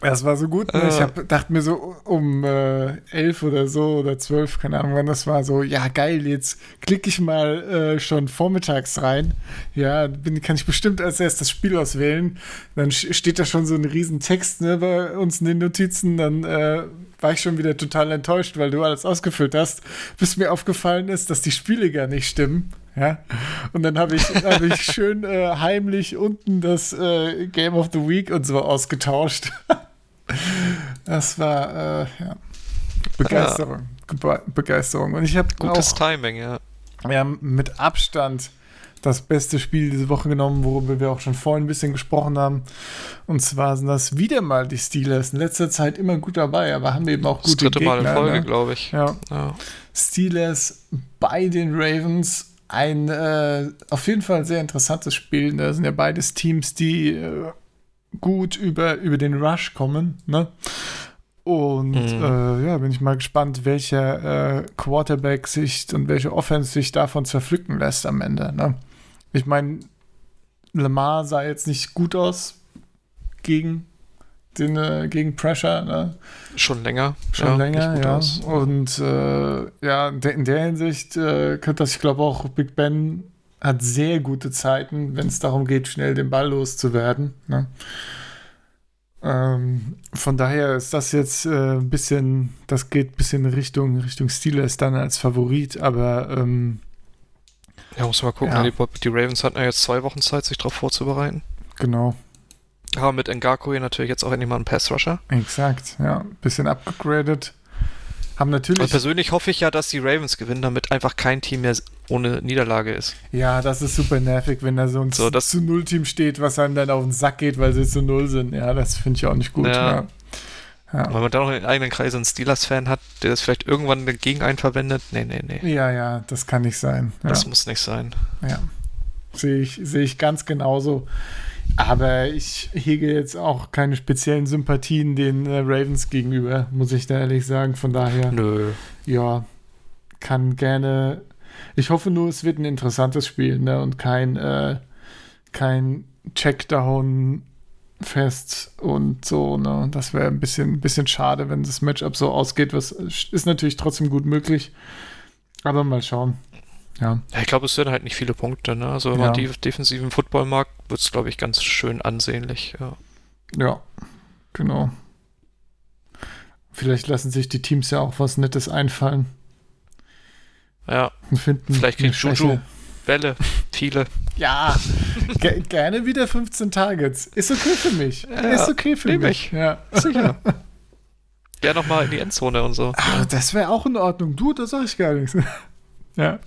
das war so gut. Ne? Ich Ah. hab, dachte mir so um äh, elf oder so oder zwölf, keine Ahnung, wann das war, so, ja geil, jetzt klicke ich mal äh, schon vormittags rein. Ja, bin, kann ich bestimmt als erstes das Spiel auswählen. Dann steht da schon so ein riesen Text ne, bei uns in den Notizen. Dann äh, war ich schon wieder total enttäuscht, weil du alles ausgefüllt hast, bis mir aufgefallen ist, dass die Spiele gar nicht stimmen. Ja, und dann habe ich, hab ich schön äh, heimlich unten das äh, Game of the Week und so ausgetauscht. Das war äh, ja, Begeisterung. Be Begeisterung. Und ich habe Gutes auch Timing, ja. wir haben mit Abstand das beste Spiel diese Woche genommen, worüber wir auch schon vorhin ein bisschen gesprochen haben. Und zwar sind das wieder mal die Steelers. In letzter Zeit immer gut dabei, aber haben eben auch Das gute dritte Mal in Gegner. Folge, ne? glaube ich. Ja. Ja. Steelers bei den Ravens. Ein äh, auf jeden Fall sehr interessantes Spiel. Da sind ja beides Teams, die äh, gut über, über den Rush kommen. Ne? Und Mhm. äh, ja, bin ich mal gespannt, welcher äh, Quarterback sich und welche Offense sich davon zerpflücken lässt am Ende. Ne? Ich meine, Lamar sah jetzt nicht gut aus gegen den, äh, gegen Pressure, ne? Schon länger. Schon ja, länger, ja. aus. Und äh, ja, in der- in der Hinsicht äh, könnte das, ich glaube auch, Big Ben hat sehr gute Zeiten, wenn es darum geht, schnell den Ball loszuwerden. Ne? Ähm, von daher ist das jetzt äh, ein bisschen, das geht ein bisschen Richtung, Richtung Steelers dann als Favorit, aber ähm, Ja, muss mal gucken. Ja. Die, die Ravens hatten ja jetzt zwei Wochen Zeit, sich darauf vorzubereiten. genau, Haben mit Ngakwe natürlich jetzt auch endlich mal einen Pass-Rusher. exakt, ja, bisschen abgegradet. Haben natürlich. Und persönlich hoffe ich ja, dass die Ravens gewinnen, damit einfach kein Team mehr ohne Niederlage ist. Ja, das ist super nervig, wenn da so ein So, das- zu Null Team steht, was einem dann auf den Sack geht, weil sie zu Null sind. Ja, das finde ich auch nicht gut. Ja. Ja, Weil man dann noch in den eigenen Kreisen einen Steelers-Fan hat, der das vielleicht irgendwann gegen einen verwendet. Nee, nee, nee. ja, ja, das kann nicht sein. Ja, Das muss nicht sein. ja. Sehe ich, sehe ich ganz genauso. Aber ich hege jetzt auch keine speziellen Sympathien den äh, Ravens gegenüber, muss ich da ehrlich sagen. Von daher, Nö. ja, kann gerne. Ich hoffe nur, es wird ein interessantes Spiel ne? und kein, äh, kein Checkdown fest und so. Ne? Das wäre ein bisschen, bisschen schade, wenn das Matchup so ausgeht. Was ist natürlich trotzdem gut möglich. Aber mal schauen. Ja, Ja, ich glaube, es werden halt nicht viele Punkte. Ne? Also wenn Ja. man die defensiven Football mag, wird es, glaube ich, ganz schön ansehnlich. Ja. ja, genau. Vielleicht lassen sich die Teams ja auch was Nettes einfallen ja, und finden. Vielleicht kriegt Juju. Bälle, viele. Ja, ge gerne wieder 15 Targets. Ist okay für mich. Ja, ist okay für mich. ich. Ja. Sicher. Ja, nochmal in die Endzone und so. Ah, das wäre auch in Ordnung. Du, da sag ich gar nichts. ja.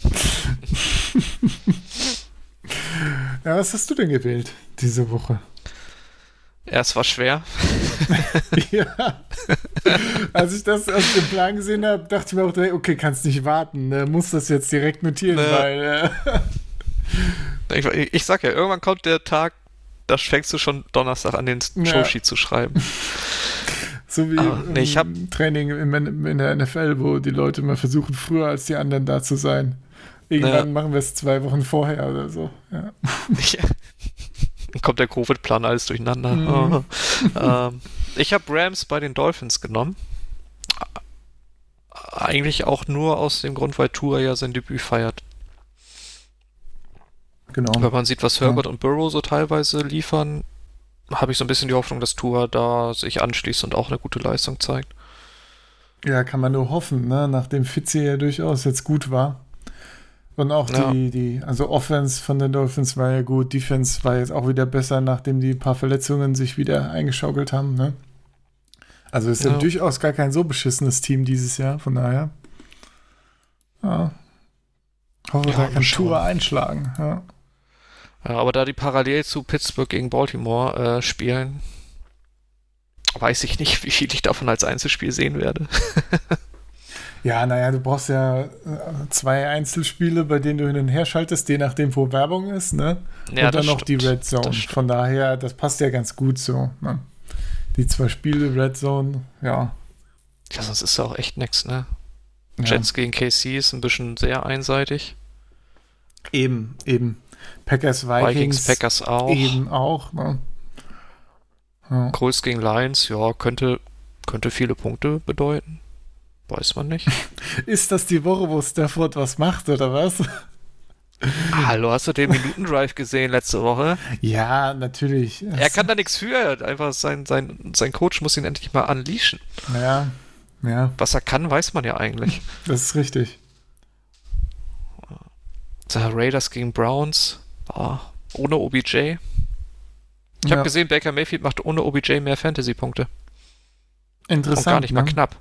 ja, was hast du denn gewählt diese Woche? Ja, es war schwer. ja. Als ich das aus dem Plan gesehen habe, dachte ich mir auch direkt, okay, kannst nicht warten. Ne? Muss das jetzt direkt notieren, Ne. weil. Äh, Ich, ich sag ja, irgendwann kommt der Tag, da fängst du schon Donnerstag an, den Ja. Showsheet zu schreiben. so wie Ah, nee, ich hab- im Training in, in der NFL, wo die Leute mal versuchen, früher als die anderen da zu sein. Irgendwann Ja. machen wir es zwei Wochen vorher oder so. Ja. Ja. Dann kommt der Covid-Plan alles durcheinander. Mhm. ähm, ich habe Rams bei den Dolphins genommen. Eigentlich auch nur aus dem Grund, weil Tua ja sein Debüt feiert. Genau. Wenn man sieht, was Herbert und Burrow so teilweise liefern, habe ich so ein bisschen die Hoffnung, dass Tua da sich anschließt und auch eine gute Leistung zeigt. Ja, kann man nur hoffen, ne? nachdem Fitzy ja durchaus jetzt gut war. Und auch Ja. die, die, also Offense von den Dolphins war ja gut, Defense war jetzt auch wieder besser, nachdem die paar Verletzungen sich wieder eingeschaukelt haben. Ne? Also ist ja. Ja. durchaus gar kein so beschissenes Team dieses Jahr, von daher. Ja. Hoffe, Ja, da kann. Tour einschlagen. Ja. Ja, aber da die parallel zu Pittsburgh gegen Baltimore äh, spielen, weiß ich nicht, wie viel ich davon als Einzelspiel sehen werde. Ja, naja, du brauchst ja äh, zwei Einzelspiele, bei denen du hin und her schaltest, je nachdem, wo Werbung ist, ne? Ja, und dann noch die. Red Zone. Von daher, das passt ja ganz gut so. Ne? Die zwei Spiele, Red Zone, ja. Ja, sonst ist ja auch echt nix, ne? ja. Jets gegen KC ist ein bisschen sehr einseitig. Eben, eben. Packers, Vikings, Vikings, Packers auch. eben auch. Ne? Ja. Colts gegen Lions, ja, könnte, könnte viele Punkte bedeuten. Weiß man nicht. Ist das die Woche, wo Stafford was macht, oder was? Hallo, hast du den Minutendrive gesehen letzte Woche? Ja, natürlich. Er kann da nichts für. Einfach sein, sein, sein Coach muss ihn endlich mal unleashen. Ja, ja, Was er kann, weiß man ja eigentlich. das ist richtig. So, Raiders gegen Browns. Ah, ohne OBJ. Ich ja. habe gesehen, Baker Mayfield macht ohne OBJ mehr Fantasy-Punkte. Interessant. Und gar nicht mal ne? knapp.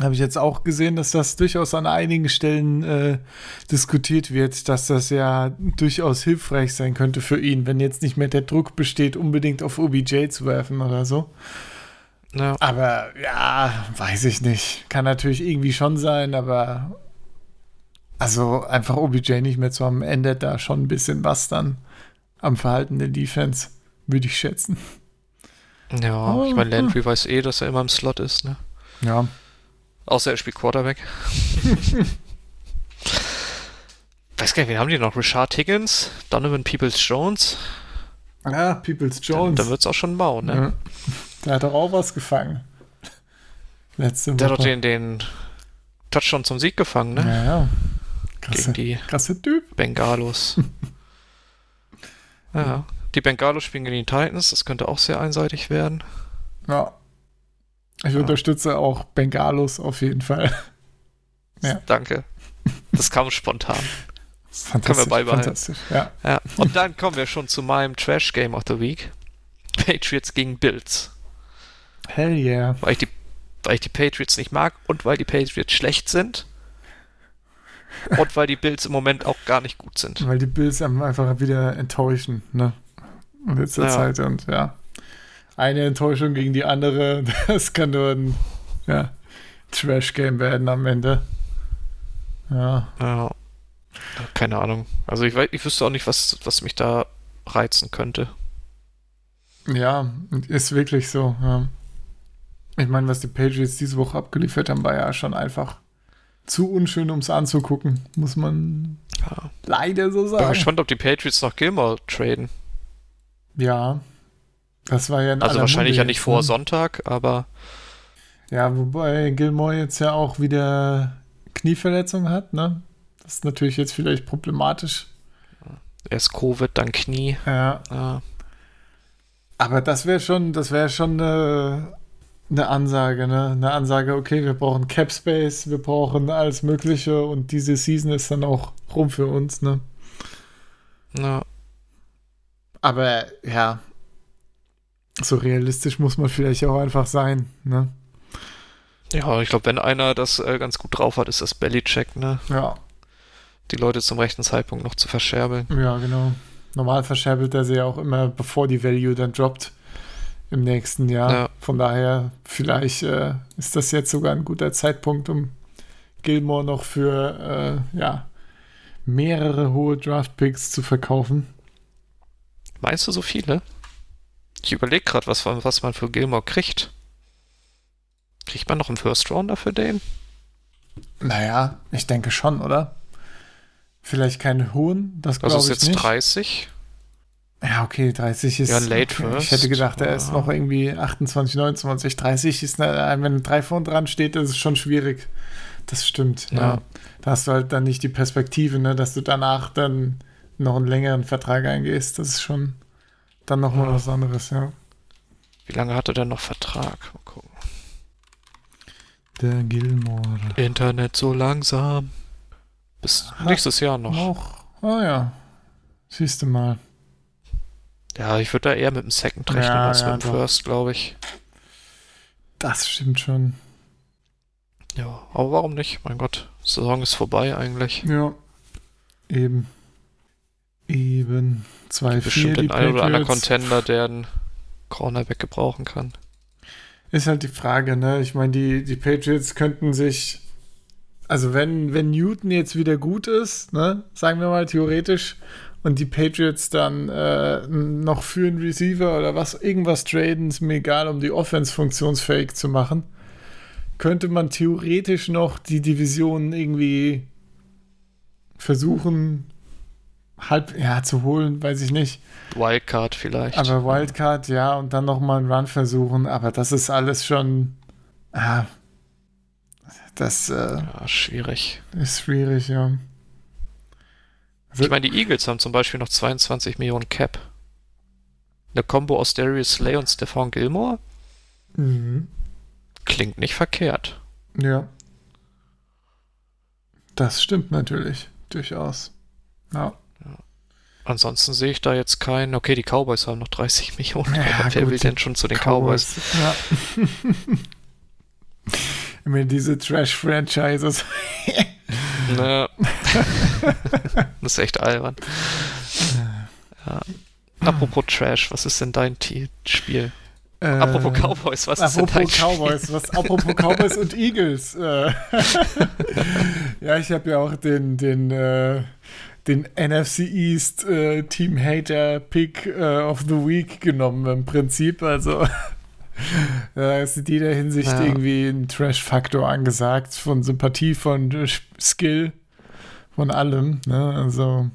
Habe ich jetzt auch gesehen, dass das durchaus an einigen Stellen äh, diskutiert wird, dass das ja durchaus hilfreich sein könnte für ihn, wenn jetzt nicht mehr der Druck besteht, unbedingt auf OBJ zu werfen oder so. Ja. Aber ja, weiß ich nicht. Kann natürlich irgendwie schon sein, aber also einfach OBJ nicht mehr zu haben, ändert da schon ein bisschen was dann am Verhalten der Defense, würde ich schätzen. Ja, Oh, ich meine, hm. Landry weiß eh, dass er immer im Slot ist, ne? Ja. Außer er spielt Quarterback. Weiß gar nicht, wen haben die noch? Richard Higgins, Donovan Peoples-Jones. Ah, Peoples Jones. dann wird es auch schon mau, ne? ja. Der hat doch auch was gefangen. Letzte Der hat Woche. doch den, den Touchdown zum Sieg gefangen, ne? Ja, ja. Gegen Krasse, die krasse Typ. Bengalos. ja. Die Bengalos spielen gegen die Titans, das könnte auch sehr einseitig werden. Ja. Ich unterstütze auch Bengalos auf jeden Fall. Ja. Danke. Das kam spontan. Das ist fantastisch. beibehalten. Fantastisch, ja. Ja. Und dann kommen wir schon zu meinem Trash Game of the Week. Patriots gegen Bills. Hell yeah. Weil ich die, weil ich die Patriots nicht mag und weil die Patriots schlecht sind. Und weil die Bills im Moment auch gar nicht gut sind. Weil die Bills einfach wieder enttäuschen, ne? In letzter Ja. Zeit und ja. Eine Enttäuschung gegen die andere, das kann nur ein ja, Trash-Game werden am Ende. Ja. Ja. Keine Ahnung. Also ich, weiß, ich wüsste auch nicht, was, was mich da reizen könnte. Ja, ist wirklich so. Ja. Ich meine, was die Patriots diese Woche abgeliefert haben, war ja schon einfach zu unschön, um es anzugucken. Muss man Ja. leider so Bin sagen. gespannt, ob die Patriots noch Gilmore traden. Ja. Das war ja Also wahrscheinlich Munde ja nicht vor ne? Sonntag, aber Ja, wobei Gilmore jetzt ja auch wieder Knieverletzung hat, ne? Das ist natürlich jetzt vielleicht problematisch. erst Covid, dann Knie. Ja. Ja. Aber das wäre schon, das wäre schon eine, eine Ansage, ne? Eine Ansage, okay, wir brauchen Cap Space, wir brauchen alles Mögliche und diese Season ist dann auch rum für uns, ne? Ja. Aber ja, so realistisch muss man vielleicht auch einfach sein, ne? Ja, ich glaube, wenn einer das äh, ganz gut drauf hat, ist das Bellycheck, ne? Ja, Die Leute zum rechten Zeitpunkt noch zu verscherbeln. ja, genau. Normal verscherbelt er sie ja auch immer, bevor die Value dann droppt im nächsten Jahr. Ja. Von daher, vielleicht äh, ist das jetzt sogar ein guter Zeitpunkt, um Gilmore noch für äh, ja, mehrere hohe Draft-Picks zu verkaufen. Meinst du so viele? Ich überlege gerade, was, man- was man für Gilmore kriegt. Kriegt man noch einen First Rounder für den? Naja, ich denke schon, oder? Vielleicht keine hohen, das Also glaube ist ich jetzt nicht. 30. Ja, okay, 30 ist. Ja, Late okay. First. Ich hätte gedacht, er ist Ja. noch irgendwie 28, 29, 30 ist, eine, wenn ein 3 vorn dran steht, ist es schon schwierig. Das stimmt, ja. Ja. Da hast du halt dann nicht die Perspektive, ne, dass du danach dann noch einen längeren Vertrag eingehst. Das ist schon dann nochmal Ja. was anderes, ja. Wie lange hat er denn noch Vertrag? Mal gucken. Der Gilmore. Internet so langsam. Bis Ha- nächstes Jahr noch. Auch. Oh ja. Siehst du mal. Ja, ich würde da eher mit dem Second rechnen Ja, als ja, mit dem doch. First, glaube ich. Das stimmt schon. Ja, aber warum nicht? Mein Gott, Saison ist vorbei eigentlich. Ja. Eben. Eben. Zwei, Bestimmt den ein oder anderen. Contender, der einen Cornerback gebrauchen kann. Ist halt die Frage, ne? Ich meine, die, die Patriots könnten sich. Also, wenn, wenn Newton jetzt wieder gut ist, ne, sagen wir mal theoretisch, und die Patriots dann äh, noch für einen Receiver oder was, irgendwas traden, ist mir egal, um die Offense funktionsfähig zu machen, könnte man theoretisch noch die Division irgendwie versuchen, halb, ja, zu holen, weiß ich nicht. Wildcard vielleicht. Aber Wildcard, ja, und dann nochmal einen Run versuchen, aber das ist alles schon. Ah, das äh, ja, schwierig. ist schwierig, ja. Also- Ich meine, die Eagles haben zum Beispiel noch 22 Millionen Cap. Eine Combo aus Darius Slay und Stephon Gilmore Mhm. klingt nicht verkehrt. Ja. Das stimmt natürlich, durchaus. Ja. Ansonsten sehe ich da jetzt keinen. Okay, die Cowboys haben noch 30 Millionen. Ja, aber wer will denn schon zu den Cowboys? Ja. Immer diese Trash-Franchises. Ne. das ist echt albern. Ja. Apropos Trash, was ist denn dein T Spiel? Äh, Apropos Cowboys, was ist denn dein Apropos Cowboys, was, apropos Cowboys und Eagles. Äh, ja, ich habe ja auch den, den, äh, den NFC East äh, Team Hater Pick äh, of the Week genommen im Prinzip. Also da ist in jeder Hinsicht Ja. irgendwie ein Trash-Faktor angesagt, von Sympathie, von Skill, von allem. Ne? Also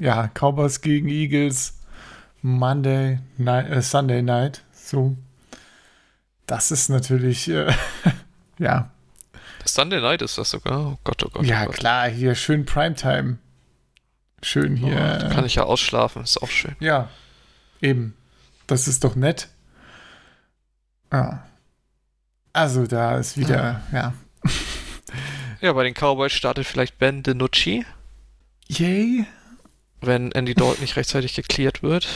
ja, Cowboys gegen Eagles. Monday Night, äh, Sunday Night. So. Das ist natürlich, äh, ja. Sunday Night ist das sogar. Oh Gott, oh Gott. Ja, oh Gott. klar, hier schön Primetime. Schön Oh, hier. da kann ich ja ausschlafen, ist auch schön. Ja, eben. Das ist doch nett. Ja. Also da ist wieder, ja. Ja, bei den Cowboys startet vielleicht Ben DiNucci, Yay. wenn Andy Dalton nicht rechtzeitig geklärt wird.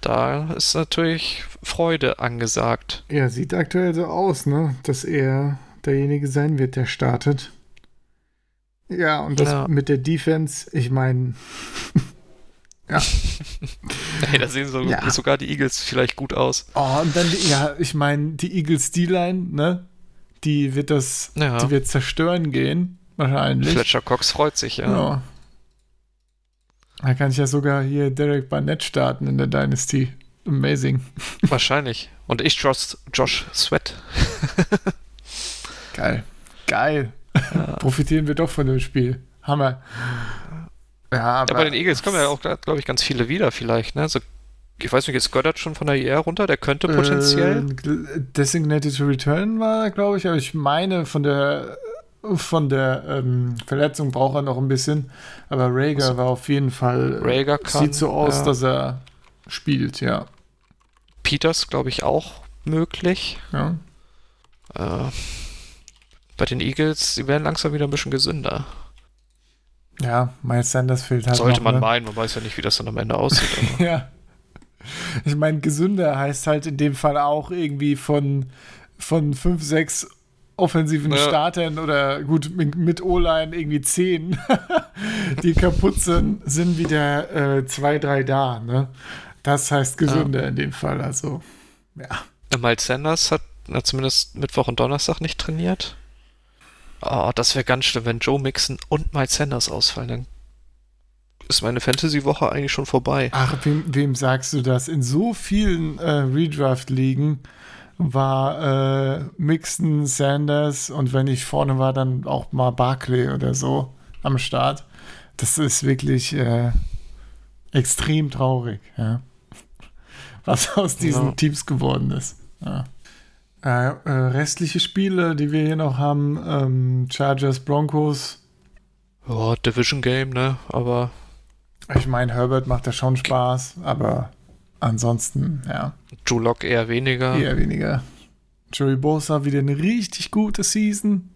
Da ist natürlich Freude angesagt. Ja, sieht aktuell so aus, ne? Dass er derjenige sein wird, der startet. Ja, und das Ja. mit der Defense, ich meine, Hey, da sehen so, Ja. sogar die Eagles vielleicht gut aus. oh, und dann, ja, ich meine, die Eagles D-Line, ne? Die wird das, Ja. die wird zerstören gehen, wahrscheinlich. Fletcher Cox freut sich, ja. Ja. Da kann ich ja sogar hier Derek Barnett starten in der Dynasty. Amazing. Wahrscheinlich. Und ich trust Josh Sweat. Geil. Geil. Profitieren wir doch von dem Spiel. Hammer. Ja, aber Ja, bei den Eagles kommen ja auch, glaube ich, ganz viele wieder vielleicht, ne? So, ich weiß nicht, ist Goddard schon von der IR runter? Der könnte potenziell. Äh, Designated to Return war, glaube ich, aber ich meine, von der von der ähm, Verletzung braucht er noch ein bisschen. Aber Rager Also, war auf jeden Fall. Rager kann, Sieht so aus, ja. dass er spielt, ja. Peters, glaube ich, auch möglich. ja. Äh, bei den Eagles, sie werden langsam wieder ein bisschen gesünder. Ja, Miles Sanders fehlt halt. Sollte noch, man ne? meinen, man weiß ja nicht, wie das dann am Ende aussieht. Ja. Ich meine, gesünder heißt halt in dem Fall auch irgendwie von, von fünf, sechs offensiven Ja. Startern oder gut, mit, mit O-Line irgendwie zehn, die kaputt sind, sind wieder äh, zwei, drei da. Ne? Das heißt gesünder in dem Fall. Also, ja. Miles Sanders hat na, zumindest Mittwoch und Donnerstag nicht trainiert. Oh, das wäre ganz schlimm, wenn Joe Mixon und Miles Sanders ausfallen. Dann ist meine Fantasy-Woche eigentlich schon vorbei. Ach, wem, wem sagst du das? In so vielen äh, Redraft-Ligen war äh, Mixon, Sanders und wenn ich vorne war, dann auch mal Barkley oder so am Start. Das ist wirklich äh, extrem traurig, ja. Was aus diesen Ja. Teams geworden ist. Ja. Äh, äh, restliche Spiele, die wir hier noch haben, ähm, Chargers, Broncos. Oh, Division Game, ne? Aber Ich meine, Herbert macht da schon Spaß, aber ansonsten, ja. Drew Lock eher weniger. Eher weniger. Joey Bosa wieder eine richtig gute Season.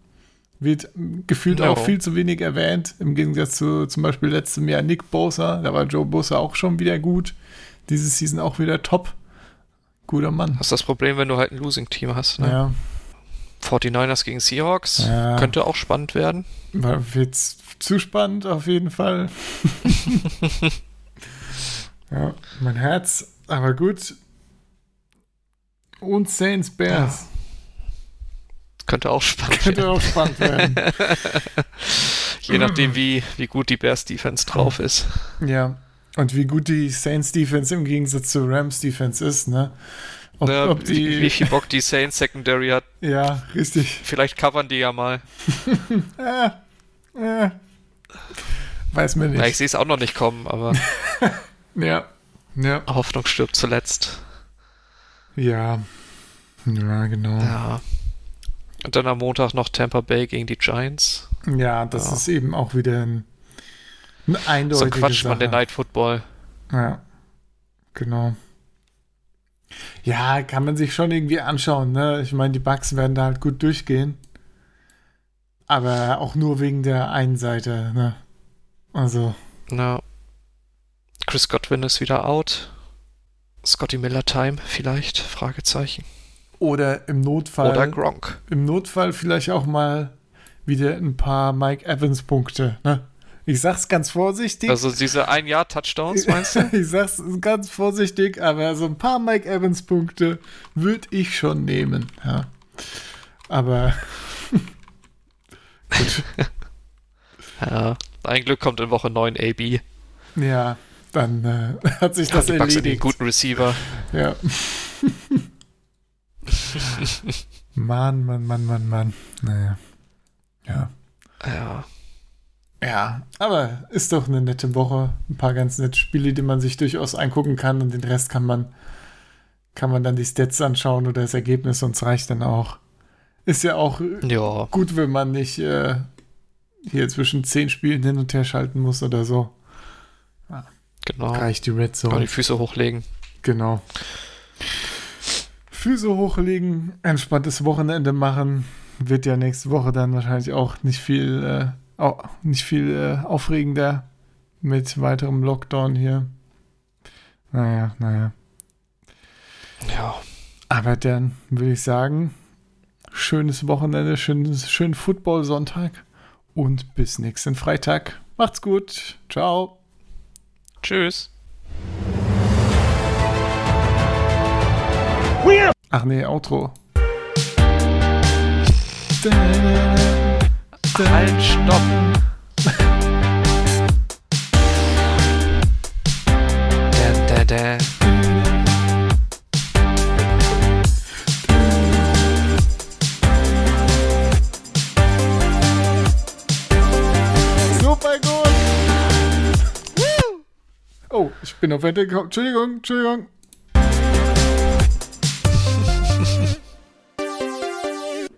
Wird gefühlt Ja. auch viel zu wenig erwähnt. Im Gegensatz zu zum Beispiel letztem Jahr Nick Bosa. Da war Joe Bosa auch schon wieder gut. Diese Season auch wieder top. Guter Mann. Das ist das Problem, wenn du halt ein Losing-Team hast. Ne? Ja, 49ers gegen Seahawks. Ja. Könnte auch spannend werden. war jetzt zu spannend auf jeden Fall. ja, mein Herz, aber gut. Und Saints Bears. Könnte auch spannend Könnte werden. auch spannend werden. Je nachdem, wie, wie gut die Bears-Defense drauf ist. Ja. Und wie gut die Saints Defense im Gegensatz zur Rams Defense ist, ne? Ob, Ne, ob wie, wie die. viel Bock die Saints Secondary hat. Ja, richtig. Vielleicht covern die ja mal. Äh, äh. Weiß man Ja, ich nicht. sehe es auch noch nicht kommen, aber Ja. Ja. Hoffnung stirbt zuletzt. Ja. Ja, genau. Ja, Ja. Und dann am Montag noch Tampa Bay gegen die Giants. das Ja. ist eben auch wieder ein, ein So eindeutige Quatsch Sache. man den Night Football. Ja. Genau. Ja, kann man sich schon irgendwie anschauen, ne? Ich meine, die Bugs werden da halt gut durchgehen. Aber auch nur wegen der einen Seite, ne? Also, Ja. Chris Godwin ist wieder out. Scotty Miller Time vielleicht? Fragezeichen. oder im Notfall, Oder Gronk. im Notfall vielleicht auch mal wieder ein paar Mike Evans Punkte, ne? Ich sag's ganz vorsichtig. Also diese ein Jahr Touchdowns, meinst du? ich sag's ganz vorsichtig, aber so ein paar Mike Evans Punkte würde ich schon nehmen, ja. Aber gut, Ja. Ein Glück kommt in Woche 9 AB. ja, dann äh, hat sich das die Bucks sind den erledigt. guten Receiver. Ja. Mann, Mann, Mann, Mann, Mann. Naja. Ja. Ja. Ja, aber ist doch eine nette Woche. Ein paar ganz nette Spiele, die man sich durchaus angucken kann und den Rest kann man, kann man dann die Stats anschauen oder das Ergebnis und es reicht dann auch. Ist ja auch Ja, gut, wenn man nicht äh, hier zwischen zehn Spielen hin und her schalten muss oder so. genau. Reicht die Red Zone. die Füße hochlegen. Genau. Füße hochlegen, entspanntes Wochenende machen. Wird ja nächste Woche dann wahrscheinlich auch nicht viel, äh, au- nicht viel äh, aufregender mit weiterem Lockdown hier. Naja, naja. Ja, Aber dann würde ich sagen, schönes Wochenende, schönes, schönen Football-Sonntag und bis nächsten Freitag. Macht's gut. Ciao. tschüss. Ach nee, Outro. Halt, stopp. Da, da, da. Super gut. Oh, ich bin auf Wette gekommen. Entschuldigung, Entschuldigung.